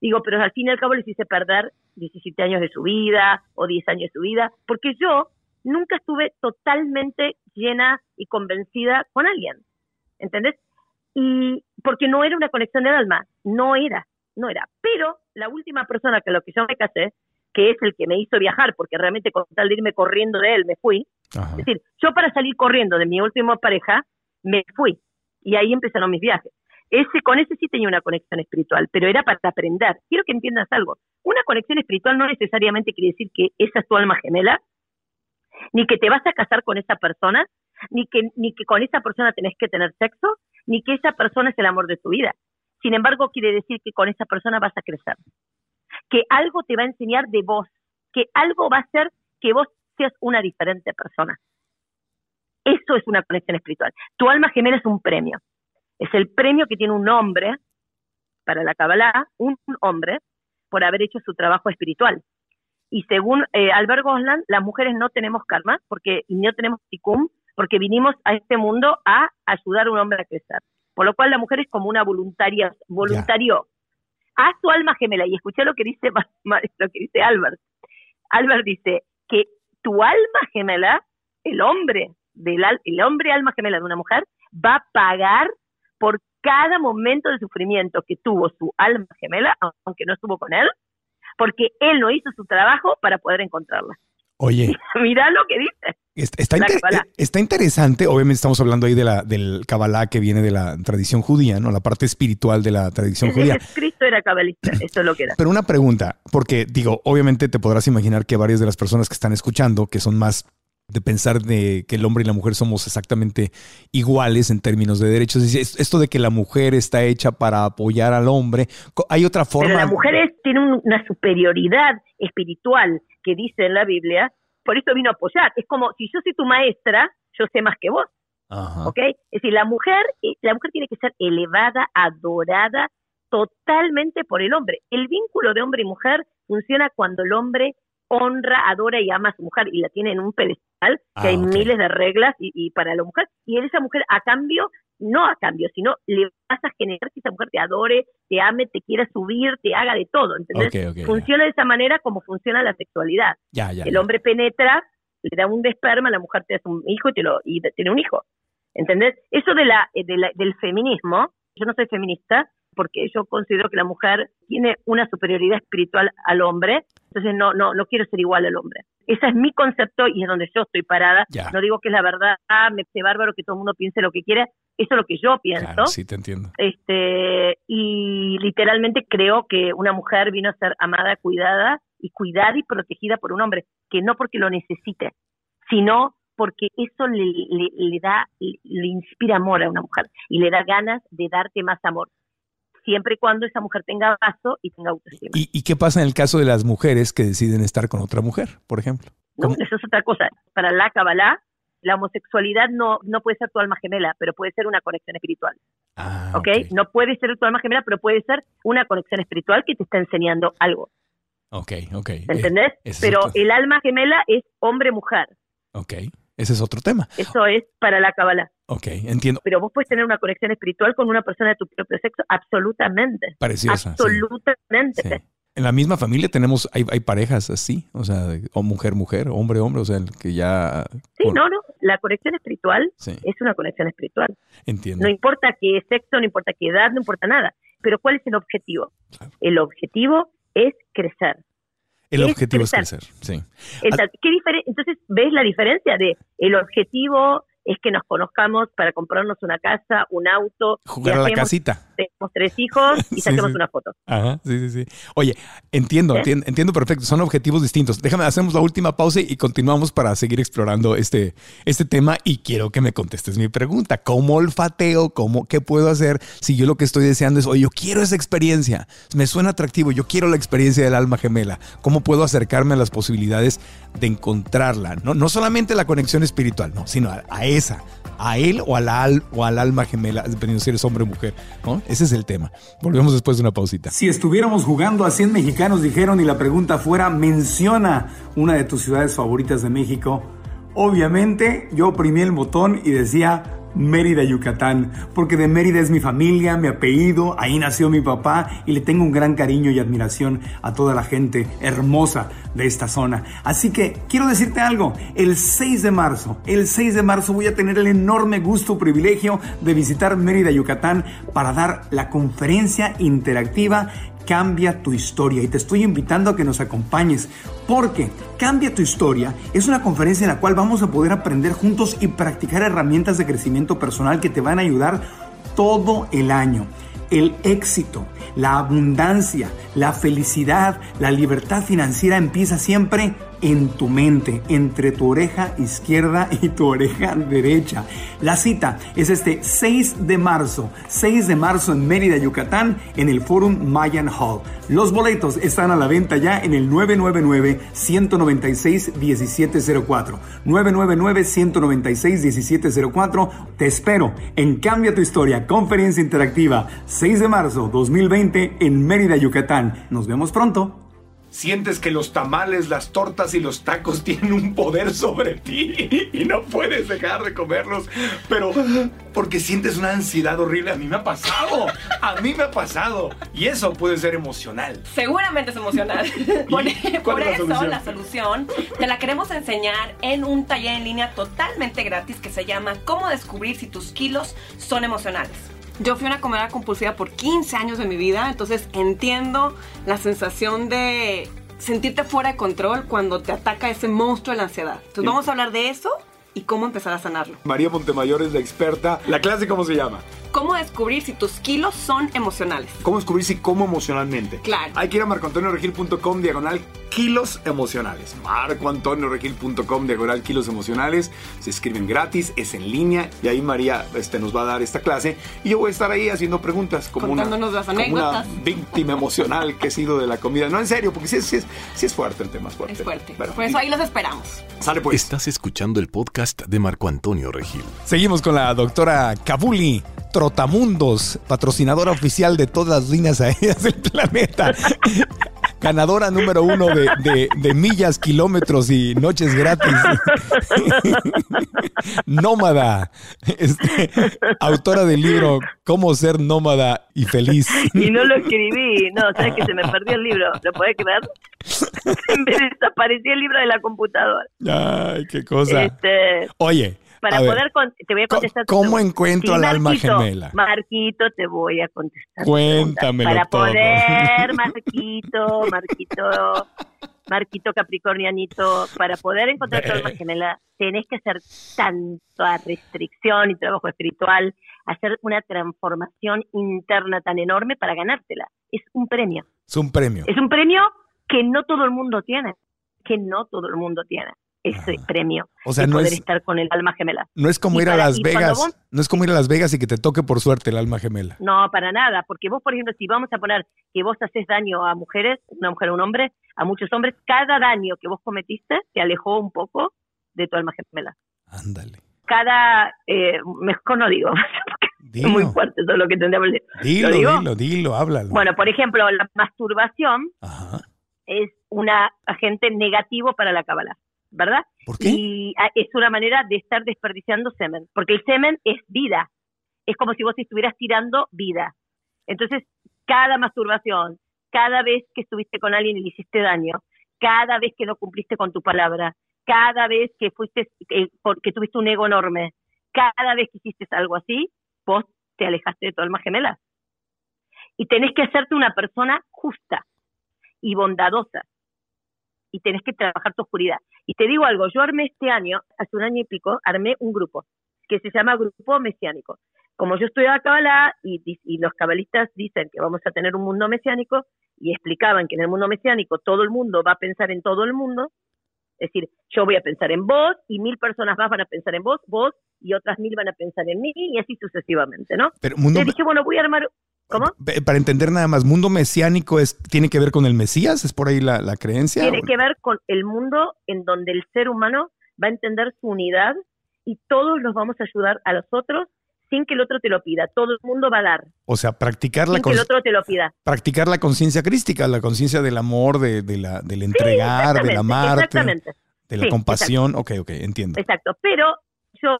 digo, pero al fin y al cabo les hice perder 17 años de su vida o 10 años de su vida, porque yo nunca estuve totalmente llena y convencida con alguien, ¿entendés? Y porque no era una conexión de alma, no era, no era. Pero la última persona que lo que yo me casé, que es el que me hizo viajar, porque realmente con tal de irme corriendo de él me fui. Es decir, yo para salir corriendo de mi última pareja, me fui. Y ahí empezaron mis viajes. Ese, con ese sí tenía una conexión espiritual, pero era para aprender. Quiero que entiendas algo. Una conexión espiritual no necesariamente quiere decir que esa es tu alma gemela, ni que te vas a casar con esa persona, ni que, ni que con esa persona tenés que tener sexo, ni que esa persona es el amor de tu vida. Sin embargo, quiere decir que con esa persona vas a crecer, que algo te va a enseñar de vos, que algo va a hacer que vos seas una diferente persona. Eso es una conexión espiritual. Tu alma gemela es un premio. Es el premio que tiene un hombre para la Kabbalah, un hombre, por haber hecho su trabajo espiritual. Y según eh, Albert Gosland, las mujeres no tenemos karma porque y no tenemos tikkun porque vinimos a este mundo a ayudar a un hombre a crecer. Por lo cual la mujer es como una voluntaria, voluntario a su alma gemela. Y escuché lo que dice lo que dice Albert. Albert dice que tu alma gemela, el hombre del el hombre alma gemela de una mujer, va a pagar por cada momento de sufrimiento que tuvo su alma gemela, aunque no estuvo con él, porque él no hizo su trabajo para poder encontrarla. Oye. Mira lo que dice. Está, está, interesante, obviamente estamos hablando ahí de la, del Kabbalah que viene de la tradición judía, ¿no? La parte espiritual de la tradición judía. Cristo era cabalista, eso es lo que era. Pero una pregunta, porque digo, obviamente te podrás imaginar que varias de las personas que están escuchando, que son más de pensar de que el hombre y la mujer somos exactamente iguales en términos de derechos. Esto de que la mujer está hecha para apoyar al hombre, hay otra forma. Pero la mujer tiene una superioridad espiritual que dice en la Biblia, por eso vino a apoyar. Es como si yo soy tu maestra, yo sé más que vos. ¿Ok? Es decir, la mujer, eh, la mujer tiene que ser elevada, adorada totalmente por el hombre. El vínculo de hombre y mujer funciona cuando el hombre honra, adora y ama a su mujer y la tiene en un pedestal, que hay ah, miles de reglas y, para la mujer, y esa mujer a cambio, no a cambio, sino le vas a generar que esa mujer te adore, te ame, te quiera subir, te haga de todo, ¿entendés? funciona de esa manera como funciona la sexualidad. el hombre penetra, le da un desperma, la mujer te hace un hijo y, te lo, y tiene un hijo, ¿entendés? Eso de la, de la, del feminismo, yo no soy feminista, porque yo considero que la mujer tiene una superioridad espiritual al hombre, entonces no, no, no quiero ser igual al hombre. Ese es mi concepto y es donde yo estoy parada. No digo que es la verdad, ah, me parece bárbaro que todo el mundo piense lo que quiere, eso es lo que yo pienso. sí, te entiendo. Este, y literalmente creo que una mujer vino a ser amada, cuidada y cuidada y protegida por un hombre, que no porque lo necesite, sino porque eso le, le, le da, le inspira amor a una mujer y le da ganas de darte más amor siempre y cuando esa mujer tenga vaso y tenga autoestima. ¿Y, qué pasa en el caso de las mujeres que deciden estar con otra mujer, por ejemplo? No, eso es otra cosa. Para la Kabbalah, la homosexualidad no, no puede ser tu alma gemela, pero puede ser una conexión espiritual. Ah, ¿Okay? No puede ser tu alma gemela, pero puede ser una conexión espiritual que te está enseñando algo. Ok, ok. ¿Entendés? pero el alma gemela es hombre-mujer. Ok. Ese es otro tema. Eso es para la Kabbalah. Ok, entiendo. Pero vos puedes tener una conexión espiritual con una persona de tu propio sexo, absolutamente. Preciosa. Absolutamente. En la misma familia tenemos, hay, hay parejas así, o sea, o mujer, mujer, hombre, hombre, o sea, que ya... Sí, no, no, la conexión espiritual es una conexión espiritual. Entiendo. No importa qué sexo, no importa qué edad, no importa nada. Pero ¿cuál es el objetivo? El objetivo es crecer. El objetivo es crecer, sí. Entonces, ¿qué Entonces, ¿ves la diferencia de el objetivo es que nos conozcamos para comprarnos una casa, un auto. Jugar a la casita. Tenemos tres hijos y saquemos una foto. Ajá, sí, sí, sí. Oye, entiendo, entiendo, perfecto. Son objetivos distintos. Déjame, hacemos la última pausa y continuamos para seguir explorando este, este tema y quiero que me contestes mi pregunta. ¿Cómo olfateo? ¿Cómo, ¿Qué puedo hacer si yo lo que estoy deseando es, oye, yo quiero esa experiencia? Me suena atractivo, yo quiero la experiencia del alma gemela. ¿Cómo puedo acercarme a las posibilidades de encontrarla? No, no solamente la conexión espiritual, no, sino a, a a él o, al, o al alma gemela, dependiendo si eres hombre o mujer. ¿no? Ese es el tema. Volvemos después de una pausita. Si estuviéramos jugando a 100 mexicanos, dijeron, y la pregunta fuera, menciona una de tus ciudades favoritas de México, obviamente yo oprimí el botón y decía Mérida, Yucatán, porque de Mérida es mi familia, mi apellido, ahí nació mi papá y le tengo un gran cariño y admiración a toda la gente hermosa de esta zona. Así que quiero decirte algo, el 6 de marzo, el 6 de marzo voy a tener el enorme gusto, privilegio de visitar Mérida, Yucatán para dar la conferencia interactiva Cambia tu historia y te estoy invitando a que nos acompañes porque Cambia tu historia es una conferencia en la cual vamos a poder aprender juntos y practicar herramientas de crecimiento personal que te van a ayudar todo el año. El éxito, la abundancia, la felicidad, la libertad financiera empieza siempre en tu mente, entre tu oreja izquierda y tu oreja derecha. La cita es este 6 de marzo, 6 de marzo en Mérida, Yucatán, en el Forum Mayan Hall. Los boletos están a la venta ya en el 999-196-1704. 999-196-1704. Te espero en Cambia tu Historia, conferencia interactiva, 6 de marzo 2020 en Mérida, Yucatán. Nos vemos pronto. Sientes que los tamales, las tortas y los tacos tienen un poder sobre ti y no puedes dejar de comerlos, pero porque sientes una ansiedad horrible. A mí me ha pasado, a mí me ha pasado. Y eso puede ser emocional. Seguramente es emocional. por, por eso la solución te la queremos enseñar en un taller en línea totalmente gratis que se llama Cómo descubrir si tus kilos son emocionales. Yo fui una comedora compulsiva por 15 años de mi vida, entonces entiendo la sensación de sentirte fuera de control cuando te ataca ese monstruo de la ansiedad. Entonces vamos a hablar de eso y cómo empezar a sanarlo. María Montemayor es la experta. ¿La clase cómo se llama? cómo descubrir si tus kilos son emocionales. ¿Cómo descubrir si como emocionalmente? Claro. Hay que ir a marcoantonioregil.com diagonal kilos emocionales. marcoantonioregil.com diagonal kilos emocionales. Se escriben gratis, es en línea y ahí María este, nos va a dar esta clase y yo voy a estar ahí haciendo preguntas como, una, las anécdotas. una víctima emocional que he sido de la comida. No, en serio, porque sí, es, sí es fuerte el tema, es fuerte. Es fuerte. Por eso ahí los esperamos. Sale pues. Estás escuchando el podcast de Marco Antonio Regil. Seguimos con la doctora Kabuli Trotamundos, patrocinadora oficial de todas las líneas aéreas del planeta. Ganadora número uno de, de, millas, kilómetros y noches gratis. nómada. Este, autora del libro Cómo ser nómada y feliz. Y no lo escribí. No, sabes que se me perdió el libro. ¿Lo puedes creer? me desapareció el libro de la computadora. Ay, qué cosa. Este, Oye, para poder te voy a contestar ¿Cómo encuentro al alma gemela? Marquito, te voy a contestar. Cuéntamelo Para poder, Marquito, Marquito, Marquito Capricornianito, para poder encontrar tu alma gemela, tenés que hacer tanta restricción y trabajo espiritual, hacer una transformación interna tan enorme para ganártela. Es un premio. Es un premio. Es un premio que no todo el mundo tiene, que no todo el mundo tiene ese premio o sea, de no poder es, estar con el alma gemela. No es como ir a Las Vegas, no es como ir a Las Vegas y que te toque por suerte el alma gemela. No, para nada, porque vos, por ejemplo, si vamos a poner que vos haces daño a mujeres, una mujer o un hombre, a muchos hombres, cada daño que vos cometiste te alejó un poco de tu alma gemela. Ándale. Cada, eh, mejor no digo, es muy fuerte todo lo que tendríamos que Dilo, dilo, dilo, háblalo. Bueno, por ejemplo, la masturbación es un agente negativo para la cábala. ¿Verdad? ¿Por qué? Y ah, es una manera de estar desperdiciando semen, porque el semen es vida, es como si vos estuvieras tirando vida. Entonces, cada masturbación, cada vez que estuviste con alguien y le hiciste daño, cada vez que no cumpliste con tu palabra, cada vez que fuiste, eh, que tuviste un ego enorme, cada vez que hiciste algo así, vos te alejaste de tu alma gemela. Y tenés que hacerte una persona justa y bondadosa y tenés que trabajar tu oscuridad. Y te digo algo, yo armé este año, hace un año y pico, armé un grupo que se llama Grupo Mesiánico. Como yo estudiaba Kabbalah y, y los cabalistas dicen que vamos a tener un mundo mesiánico y explicaban que en el mundo mesiánico todo el mundo va a pensar en todo el mundo, es decir, yo voy a pensar en vos y mil personas más van a pensar en vos, vos y otras mil van a pensar en mí y así sucesivamente, ¿no? Pero mundo... dije, bueno, voy a armar ¿Cómo? Para entender nada más, mundo mesiánico es, tiene que ver con el Mesías, es por ahí la, creencia. Tiene que ver con el mundo en donde el ser humano va a entender su unidad y todos los vamos a ayudar a los otros sin que el otro te lo pida. Todo el mundo va a dar. O sea, practicar la que el otro te lo pida. Practicar la conciencia crística, la conciencia del amor, de, la, del entregar, del amar, de la compasión. Ok, ok, entiendo. Exacto, pero yo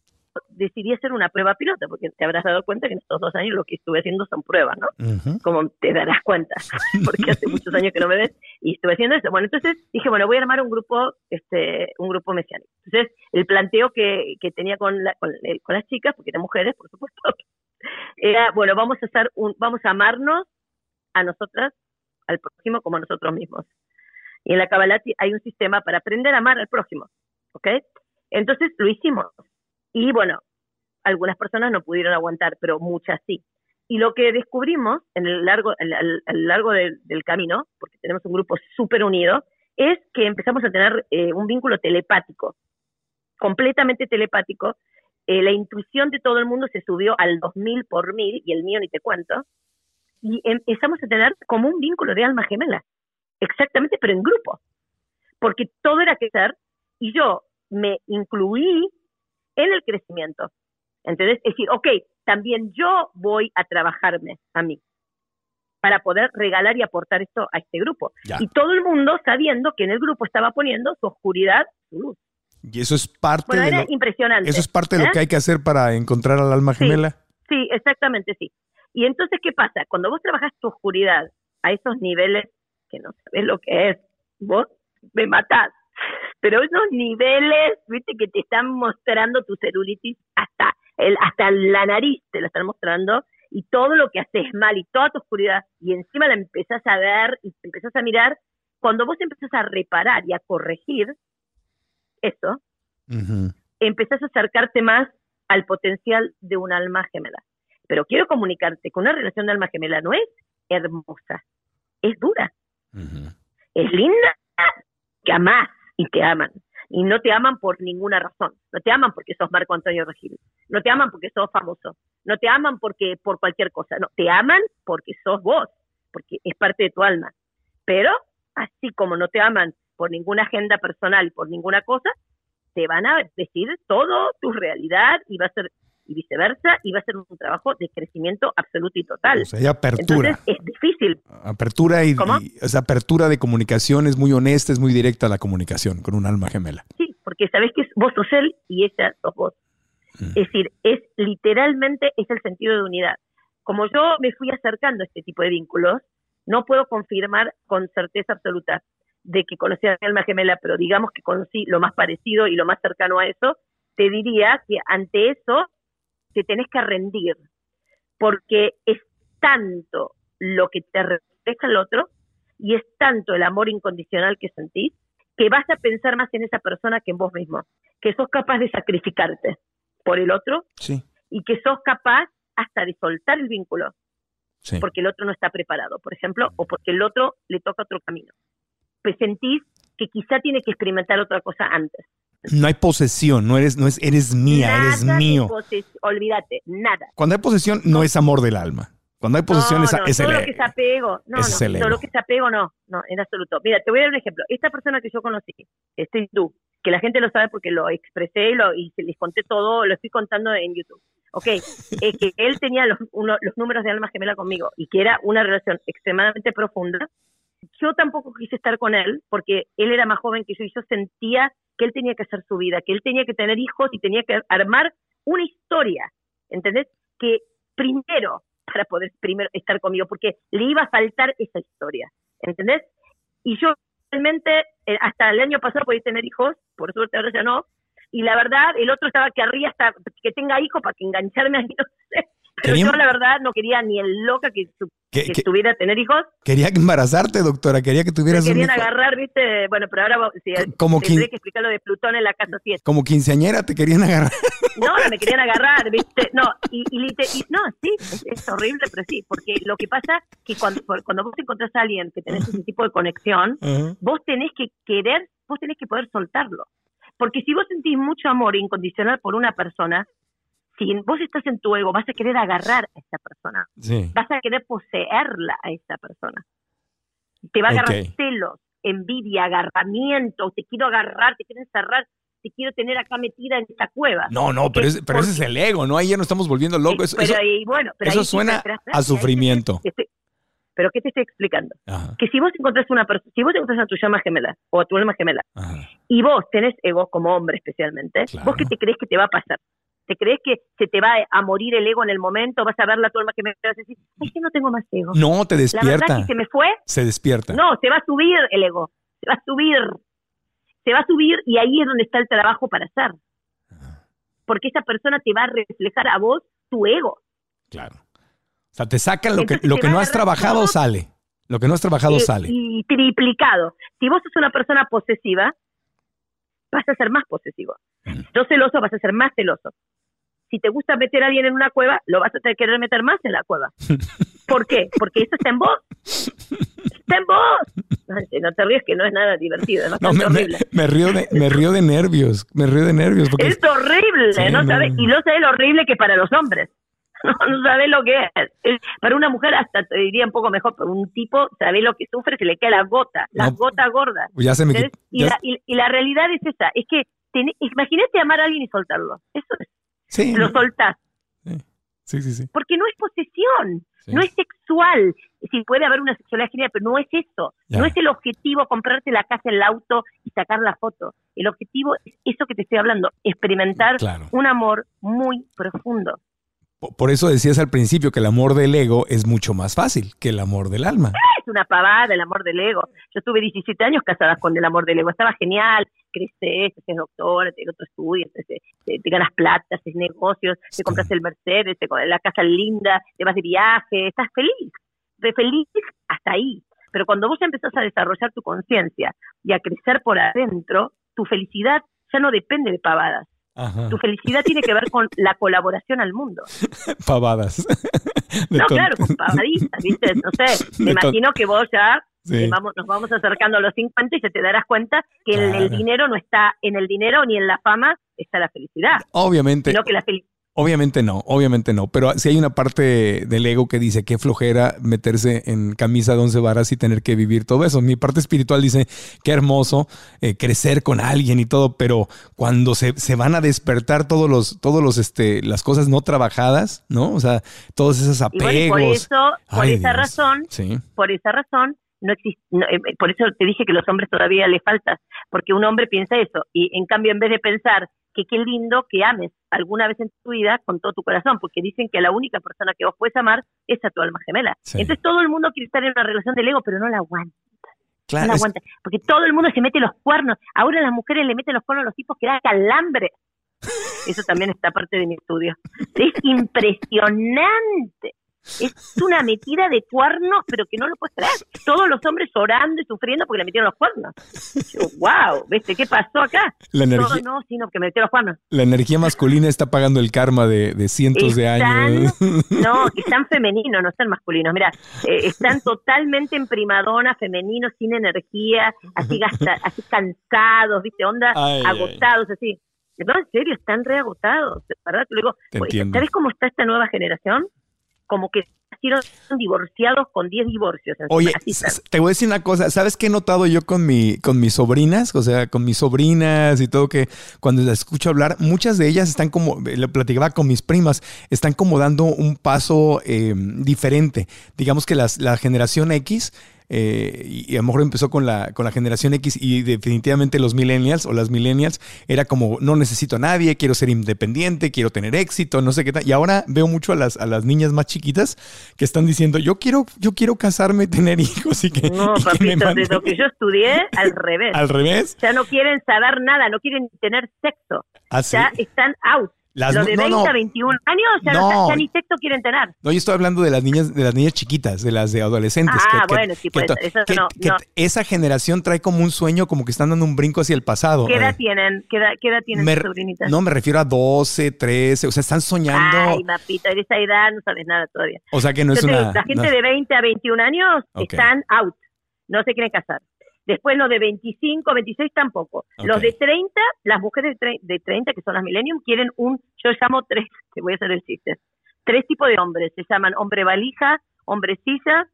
decidí hacer una prueba piloto, porque te habrás dado cuenta que en estos dos años lo que estuve haciendo son pruebas, ¿no? Como te darás cuenta, porque hace muchos años que no me ves y estuve haciendo eso. Bueno, entonces dije, bueno, voy a armar un grupo, este, un grupo mesiánico. Entonces, el planteo que, que tenía con, con, las chicas, porque eran mujeres, por supuesto, era, bueno, vamos a hacer un, vamos a amarnos a nosotras al prójimo como a nosotros mismos. Y en la Kabbalah hay un sistema para aprender a amar al prójimo, ¿ok? Entonces lo hicimos. Y bueno, algunas personas no pudieron aguantar, pero muchas sí. Y lo que descubrimos en el largo, largo del, camino, porque tenemos un grupo súper unido, es que empezamos a tener eh, un vínculo telepático, completamente telepático. Eh, la intuición de todo el mundo se subió al 2000 por mil, y el mío ni te cuento, y empezamos a tener como un vínculo de alma gemela, exactamente, pero en grupo, porque todo era que ser, y yo me incluí en el crecimiento. Entonces, es decir, ok, también yo voy a trabajarme a mí para poder regalar y aportar esto a este grupo. Y todo el mundo sabiendo que en el grupo estaba poniendo su oscuridad, su luz. Y eso es parte de lo, impresionante. Eso es parte de lo ¿eh? que hay que hacer para encontrar al alma gemela. Sí, exactamente, sí. Y entonces, ¿qué pasa? Cuando vos trabajas tu oscuridad a esos niveles que no sabes lo que es, vos me matás. Pero esos niveles, viste, que te están mostrando tu celulitis hasta el, hasta la nariz te la están mostrando y todo lo que haces mal y toda tu oscuridad y encima la empezás a ver y te empezás a mirar, cuando vos empezás a reparar y a corregir eso, empezás a acercarte más al potencial de un alma gemela. Pero quiero comunicarte que una relación de alma gemela no es hermosa, es dura. Es linda, que amás y te aman y no te aman por ninguna razón. No te aman porque sos Marco Antonio Regil. No te aman porque sos famoso. No te aman porque por cualquier cosa. No, te aman porque sos vos, porque es parte de tu alma. Pero así como no te aman por ninguna agenda personal, por ninguna cosa, te van a decir todo tu realidad y va a ser y viceversa, y va a ser un trabajo de crecimiento absoluto y total. O sea, hay apertura. Entonces, es difícil. Apertura y, esa apertura de comunicación es muy honesta, es muy directa la comunicación con un alma gemela. Sí, porque sabes que vos sos él y ella sos vos. Mm. Es decir, es literalmente es el sentido de unidad. Como yo me fui acercando a este tipo de vínculos, no puedo confirmar con certeza absoluta de que conocí a mi alma gemela, pero digamos que conocí lo más parecido y lo más cercano a eso, te diría que ante eso te tenés que rendir, porque es tanto lo que te refleja el otro y es tanto el amor incondicional que sentís, que vas a pensar más en esa persona que en vos mismo, que sos capaz de sacrificarte por el otro y que sos capaz hasta de soltar el vínculo, porque el otro no está preparado, por ejemplo, o porque el otro le toca otro camino. Pues sentís que quizá tiene que experimentar otra cosa antes. No hay posesión, no eres, no es, eres mía, eres mío. Olvídate, nada. Cuando hay posesión, no, es amor del alma. Cuando hay posesión es, es todo lo que es apego, no, no, todo lo que es apego no, no, en absoluto. Mira, te voy a dar un ejemplo. Esta persona que yo conocí, este tú, que la gente lo sabe porque lo expresé y, lo, y les conté todo, lo estoy contando en YouTube. Ok, es que él tenía los, los números de alma gemela conmigo y que era una relación extremadamente profunda. Yo tampoco quise estar con él porque él era más joven que yo y yo sentía que él tenía que hacer su vida, que él tenía que tener hijos y tenía que armar una historia, ¿entendés? Que primero, para poder primero estar conmigo, porque le iba a faltar esa historia, ¿entendés? Y yo realmente, eh, hasta el año pasado podía tener hijos, por suerte ahora ya no, y la verdad, el otro estaba que arriba hasta que tenga hijos para que engancharme a no sé, pero yo la verdad no quería ni el loca que, que, tuviera tener hijos. Quería embarazarte, doctora, quería que tuvieras Me querían agarrar, viste, bueno, pero ahora sí, como tendré que explicar lo de Plutón en la casa 7. Como quinceañera te querían agarrar. No, no me querían agarrar, viste, no, y, y, no, sí, es, horrible, pero sí, porque lo que pasa que cuando, cuando vos encontrás a alguien que tenés ese tipo de conexión, vos tenés que querer, vos tenés que poder soltarlo. Porque si vos sentís mucho amor incondicional por una persona, si vos estás en tu ego, vas a querer agarrar a esa persona. Vas a querer poseerla a esa persona. Te va a agarrar celos, envidia, agarramiento, te quiero agarrar, te quiero encerrar, te quiero tener acá metida en esta cueva. No, no, pero, ese es el ego, ¿no? Ahí ya nos estamos volviendo locos. Eso, bueno, eso suena a sufrimiento. pero ¿qué te estoy explicando? Que si vos encontrás una persona, si vos encontrás a tu llama gemela o a tu alma gemela, y vos tenés ego como hombre especialmente, vos qué te crees que te va a pasar? ¿Te crees que se te va a morir el ego en el momento? ¿Vas a ver la alma que me vas a decir, ay, que no tengo más ego? No, te despierta. La verdad que se me fue. Se despierta. No, se va a subir el ego. Se va a subir. Se va a subir y ahí es donde está el trabajo para hacer. Porque esa persona te va a reflejar a vos tu ego. Claro. O sea, te sacan lo que, lo que no has trabajado, sale. Lo que no has trabajado y, sale. y triplicado. Si vos sos una persona posesiva, vas a ser más posesivo. Si sos celoso, vas a ser más celoso. Si te gusta meter a alguien en una cueva, lo vas a tener que querer meter más en la cueva. ¿Por qué? Porque eso está en vos. Está en vos. No, te ríes que no es nada divertido, es No, me, horrible. me río de, me río de nervios, me río de nervios porque Es horrible, Sí, ¿no no, sabes? Y no sabes lo horrible que para los hombres. No, no sabes lo que es. Para una mujer hasta te diría un poco mejor, pero un tipo, sabes lo que sufre? Se le cae la gota, la No. gota gorda. ya se me Y, la, y, y la realidad es esa, es que ten- imagínate amar a alguien y soltarlo. Eso es, sí, lo soltás. sí, sí, sí. Porque no es posesión, Sí. no es sexual. Sí, puede haber una sexualidad genial, pero no es eso. Ya. No es el objetivo comprarte la casa, el auto y sacar la foto. El objetivo es eso que te estoy hablando, experimentar Claro. un amor muy profundo. Po- Por eso decías al principio que el amor del ego es mucho más fácil que el amor del alma. Es una pavada el amor del ego. Yo estuve 17 años casada con el amor del ego. Estaba genial. Creces, te haces doctora, te otro estudio, te, te- te ganas plata, haces negocios, te compras el Mercedes, te, la casa linda, te vas de viaje, estás feliz. De feliz hasta ahí. Pero cuando vos empezás a desarrollar tu conciencia y a crecer por adentro, tu felicidad ya no depende de pavadas. Ajá. Tu felicidad tiene que ver con la colaboración al mundo. Pavadas. De No, claro, con pavaditas, ¿viste? No sé, me imagino que vos ya Sí. vamos, nos vamos acercando a los 50 y ya te darás cuenta que en el dinero no está, en el dinero ni en la fama está la felicidad, Obviamente, sino que la felicidad obviamente no, obviamente no. Pero si hay una parte del ego que dice qué flojera meterse en camisa de once varas y tener que vivir todo eso. Mi parte espiritual dice qué hermoso eh, crecer con alguien y todo, pero cuando se, se van a despertar todos los, todos los, este, las cosas no trabajadas, ¿no? O sea, todos esos y bueno, y por apegos. eso, por Ay, esa Dios. razón, Sí. por esa razón no existe, no, eh, por eso te dije que los hombres todavía le falta, porque un hombre piensa eso y en cambio en vez de pensar que qué lindo que ames alguna vez en tu vida con todo tu corazón, porque dicen que la única persona que vos puedes amar es a tu alma gemela. Sí. Entonces todo el mundo quiere estar en una relación del ego, pero no la aguanta. Claro, no la es- aguanta. Porque todo el mundo se mete los cuernos. Ahora las mujeres le meten los cuernos a los tipos que da calambre. Eso también está parte de mi estudio. Es impresionante. Es una metida de cuernos, pero que no lo puedes creer. Todos los hombres orando y sufriendo porque le metieron los cuernos. Yo, wow, ¿viste qué pasó acá? la Todo energía, no, sino que me metieron los cuernos. la energía masculina está pagando el karma de, de cientos de años. No, están femeninos, no están masculinos. Mira, eh, están totalmente en primadona, femeninos, sin energía, así, gasta, así cansados, ¿viste? Onda, Ay, ay. agotados, así. No, en serio, están reagotados, ¿verdad? Luego. ¿sabes cómo está esta nueva generación? Como que nacieron divorciados con 10 divorcios. Oye, te voy a decir una cosa, ¿sabes qué he notado yo con mi con mis sobrinas? O sea, con mis sobrinas y todo que cuando las escucho hablar, muchas de ellas están como, lo platicaba con mis primas, están como dando un paso eh, diferente. Digamos que las, la generación X eh, y a lo mejor empezó con la, con la generación X y definitivamente los millennials o las millennials era como no necesito a nadie, quiero ser independiente, quiero tener éxito, no sé qué tal. Y ahora veo mucho a las, a las niñas más chiquitas que están diciendo yo quiero, yo quiero casarme tener hijos y que, No, y que me papito, de manden- lo que yo estudié, al revés. al revés. Ya no quieren saber nada, no quieren tener sexo. Así. Ya están out. Las Lo de no, 20 no. a 21 años ya, No. no. ya ni sexo quieren tener. No, yo estoy hablando de las niñas, de las niñas chiquitas, de las de adolescentes. Ah, bueno, sí, pues, to- eso que- no, que no. esa generación trae como un sueño, como que están dando un brinco hacia el pasado. ¿Qué edad Eh, tienen? ¿Qué edad, qué edad tienen me- sobrinitas? no, me refiero a 12, 13, o sea, están soñando. Ay, mapita, de esa edad no sabes nada todavía. o sea, que no es una... la gente de 20 a 21 años están out, no se quieren casar. Después los de 25, 26 tampoco. Los de 30, las mujeres de, de 30, que son las millennium, quieren un, yo llamo tres, te voy a hacer el chiste, tres tipos de hombres, se llaman hombre valija, hombre silla,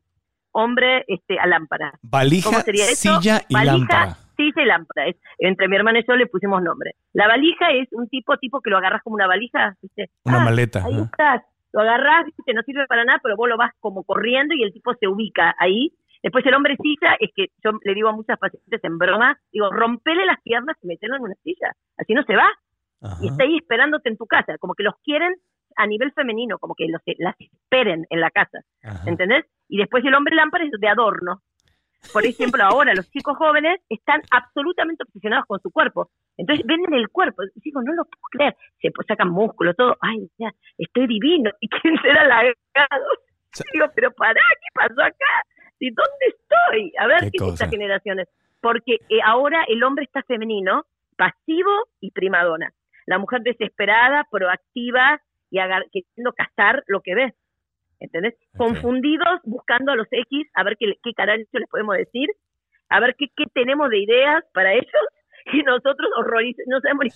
hombre este a lámpara. valija, ¿Cómo sería eso? silla y valija, lámpara. silla y lámpara. Es- entre mi hermana y yo le pusimos nombre. La valija es un tipo tipo que lo agarras como una valija, ¿viste? Una Ah, maleta. Ahí estás, lo agarrás, ¿viste? no sirve para nada, pero vos lo vas como corriendo y el tipo se ubica ahí. Después el hombre silla es que yo le digo a muchas pacientes en broma, digo, rompele las piernas y metelo en una silla, así no se va. Ajá. Y está ahí esperándote en tu casa, como que los quieren a nivel femenino, como que los, las esperen en la casa. Ajá. ¿entendés? Y después el hombre lámpara es de adorno. Por ejemplo, ahora los chicos jóvenes están absolutamente obsesionados con su cuerpo. Entonces venden el cuerpo. Digo, no lo puedo creer. Se pues, sacan músculo, todo. Ay, ya, estoy divino. Y quieren ser halagados. Digo, pero pará, ¿qué pasó acá? ¿Y dónde estoy? A ver Qué qué, es estas generaciones. Porque eh, ahora el hombre está femenino, pasivo y primadona. La mujer desesperada, proactiva y queriendo cazar lo que ve. ¿Entendés? Confundidos, buscando a los X, a ver qué, qué carajo les podemos decir, a ver qué, qué tenemos de ideas para ellos, y nosotros horrorizados, no sabemos ni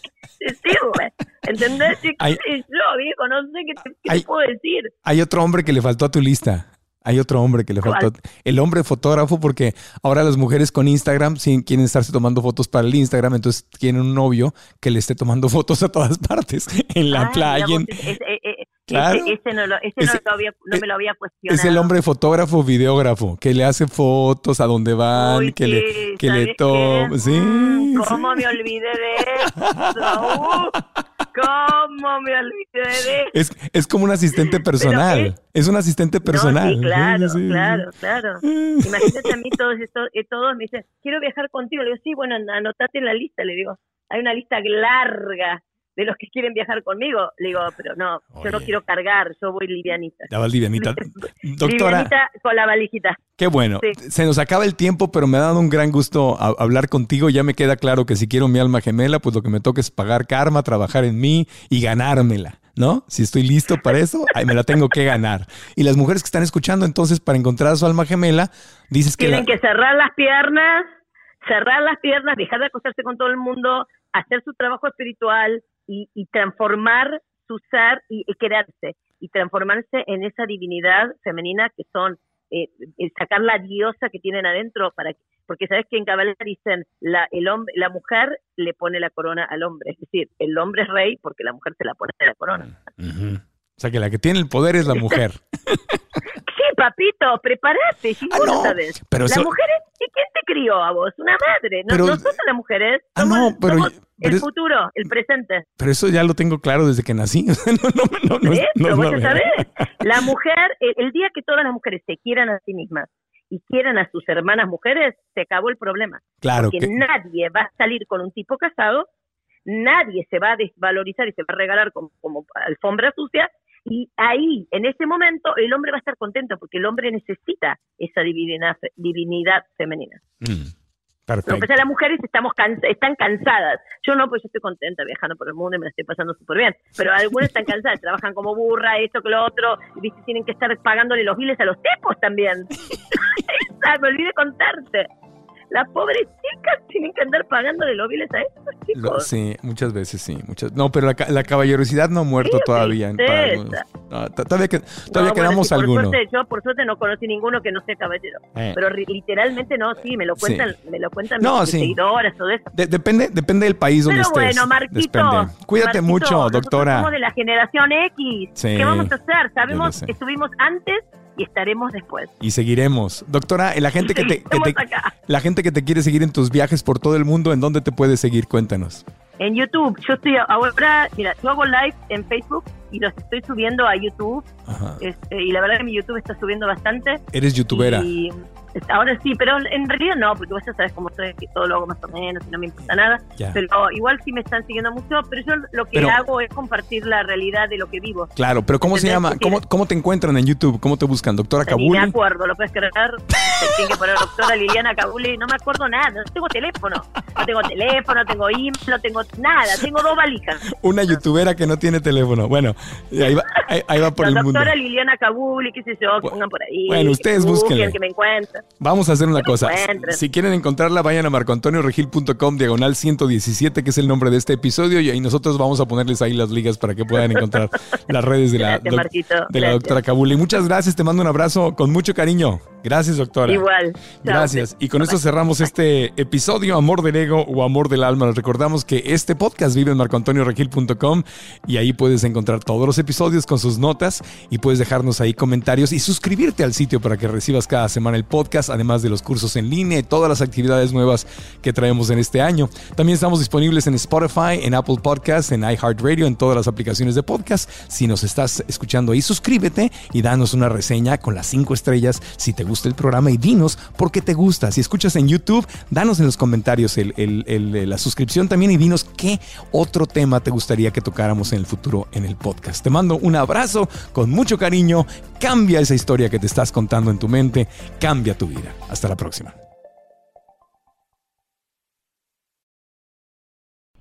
qué güey. ¿Entendés? ¿Qué Hay- sé yo, viejo? No sé qué, te- qué te puedo decir. Hay otro hombre que le faltó a tu lista. Hay otro hombre que le faltó. El hombre fotógrafo, porque ahora las mujeres con Instagram sí quieren estarse tomando fotos para el Instagram, entonces quieren un novio que le esté tomando fotos a todas partes, en la Ay, playa. mira vos, ese, ese- ese- Claro. ese no, lo, ese Ese- no, lo había, no me lo había cuestionado. Es el hombre fotógrafo, videógrafo, que le hace fotos a donde van, Uy, que sí, le, que le ¿sabes toma. Sí, Mm, sí. ¿Cómo me olvidé de eso? ¿Cómo me olvidé de eso? Es, es como un asistente personal. es- un asistente personal. No, sí, claro, Sí, sí, sí. claro, claro. Imagínate a mí todos estos, eh, todos me dicen, quiero viajar contigo. Le digo, sí, bueno, an- anotate en la lista. Le digo, hay una lista larga de los que quieren viajar conmigo. Le digo, pero no, yo no quiero cargar, yo voy livianita. Vas livianita. Doctora, Livianita con la valijita. qué bueno. Sí. Se nos acaba el tiempo, pero me ha dado un gran gusto a- hablar contigo. Ya me queda claro que si quiero mi alma gemela, pues lo que me toca es pagar karma, trabajar en mí y ganármela. ¿No? Si estoy listo para eso, me la tengo que ganar. Y las mujeres que están escuchando, entonces, para encontrar a su alma gemela, dices que. Tienen la- que cerrar las piernas, cerrar las piernas, dejar de acostarse con todo el mundo, hacer su trabajo espiritual y, y transformar su ser y, y quererse y transformarse en esa divinidad femenina que son eh, sacar la diosa que tienen adentro para que- porque sabes que en Kabbalah dicen la el hombre la mujer le pone la corona al hombre es decir el hombre es rey porque la mujer se la pone la corona. O sea, que la que tiene el poder es la mujer. papito prepárate Ah, vos no, sabes pero las eso- mujeres ¿y quién te crió a vos una madre No- Pero- nosotros las mujeres Ah, somos, no, pero- somos pero el es- futuro el presente Pero eso ya lo tengo claro desde que nací. no, no, no, no, no, Pero no, vos no, ya sabés, la mujer, el, el día que todas las mujeres se quieran a sí mismas y quieran a sus hermanas mujeres, se acabó el problema. Claro Porque que nadie va a salir con un tipo casado, nadie se va a desvalorizar y se va a regalar como, como alfombra sucia, y ahí, en ese momento, el hombre va a estar contento porque el hombre necesita esa divinidad, divinidad femenina. Mm, Lo que perfecto. pasa las mujeres estamos cansa- están cansadas. Yo no, pues yo estoy contenta viajando por el mundo y me la estoy pasando súper bien. Pero algunas están cansadas, trabajan como burra, esto que lo otro, y viste, tienen que estar pagándole los biles a los tipos también. Esa, me olvidé contarte. Las pobres chicas tienen que andar pagándole los biles a estos chicos. Lo- sí, muchas veces sí. Muchas, no, pero la, la caballerosidad no ha muerto Sí, todavía. algunos. No, todavía que- todavía bueno, quedamos sí, por algunos. suerte, yo por suerte no conocí ninguno que no sea caballero. Eh. Pero literalmente no, sí, me lo Sí. cuentan, me lo cuentan No, mis sí. seguidoras, todo eso. De- depende, depende del país donde Pero estés. bueno, Marquito. Depende. Cuídate Marquito, mucho, doctora. Somos de la generación X. Sí, ¿Qué vamos a hacer? Sabemos que estuvimos antes y estaremos después. Y seguiremos. Doctora, la gente que te, que la gente que te quiere seguir en tus viajes por todo el mundo, ¿en dónde te puede seguir? Cuéntanos. En YouTube, yo estoy ahora, mira, yo hago live en Facebook y los estoy subiendo a YouTube. Este, y la verdad que mi YouTube está subiendo bastante. Eres youtubera. Y ahora sí, pero en realidad no, porque vos ya sabes cómo soy, que todo lo hago más o menos y no me importa nada. Ya. Pero igual sí me están siguiendo mucho, pero yo lo que Pero- hago es compartir la realidad de lo que vivo. Claro, pero ¿cómo se llama? ¿Cómo, ¿Cómo te encuentran en YouTube? ¿Cómo te buscan? ¿Doctora Ni me Kabuli? acuerdo, lo puedes creer. Te tienen que poner doctora Liliana Cabuli. No me acuerdo nada. No tengo teléfono. No tengo teléfono, no tengo email, no tengo nada. Tengo dos valijas. Una youtubera que no tiene teléfono. Bueno, ahí va, ahí, ahí va por La el mundo. doctora Liliana Cabuli, qué sé yo, que pongan por ahí. bueno, ustedes que busquen. Que me encuentren. Vamos a hacer una cosa. Si quieren encontrarla, vayan a marcoantonioregil.com, diagonal 117, que es el nombre de este episodio, y ahí nosotros vamos a ponerles ahí las ligas para que puedan encontrar las redes de la, Gracias, Marquito. de la doctora. Muchas gracias, te mando un abrazo con mucho cariño. Gracias, doctora. Igual. Chao. Gracias. Y con esto cerramos este episodio, Amor del Ego o Amor del Alma. Les recordamos que este podcast vive en marcoantonioregil.com y ahí puedes encontrar todos los episodios con sus notas y puedes dejarnos ahí comentarios y suscribirte al sitio para que recibas cada semana el podcast, además de los cursos en línea y todas las actividades nuevas que traemos en este año. También estamos disponibles en Spotify, en Apple Podcasts, en iHeartRadio, en todas las aplicaciones de podcast. Si nos estás escuchando ahí, suscríbete y danos una reseña con las cinco estrellas si te gusta el programa y dinos por qué te gusta. Si escuchas en YouTube, danos en los comentarios la suscripción también y dinos qué otro tema te gustaría que tocáramos en el futuro en el podcast. Te mando un abrazo con mucho cariño. Cambia esa historia que te estás contando en tu mente. Cambia tu vida. Hasta la próxima.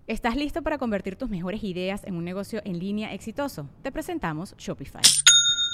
¿Estás listo para convertir tus mejores ideas en un negocio en línea exitoso? Te presentamos Shopify.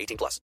18 plus.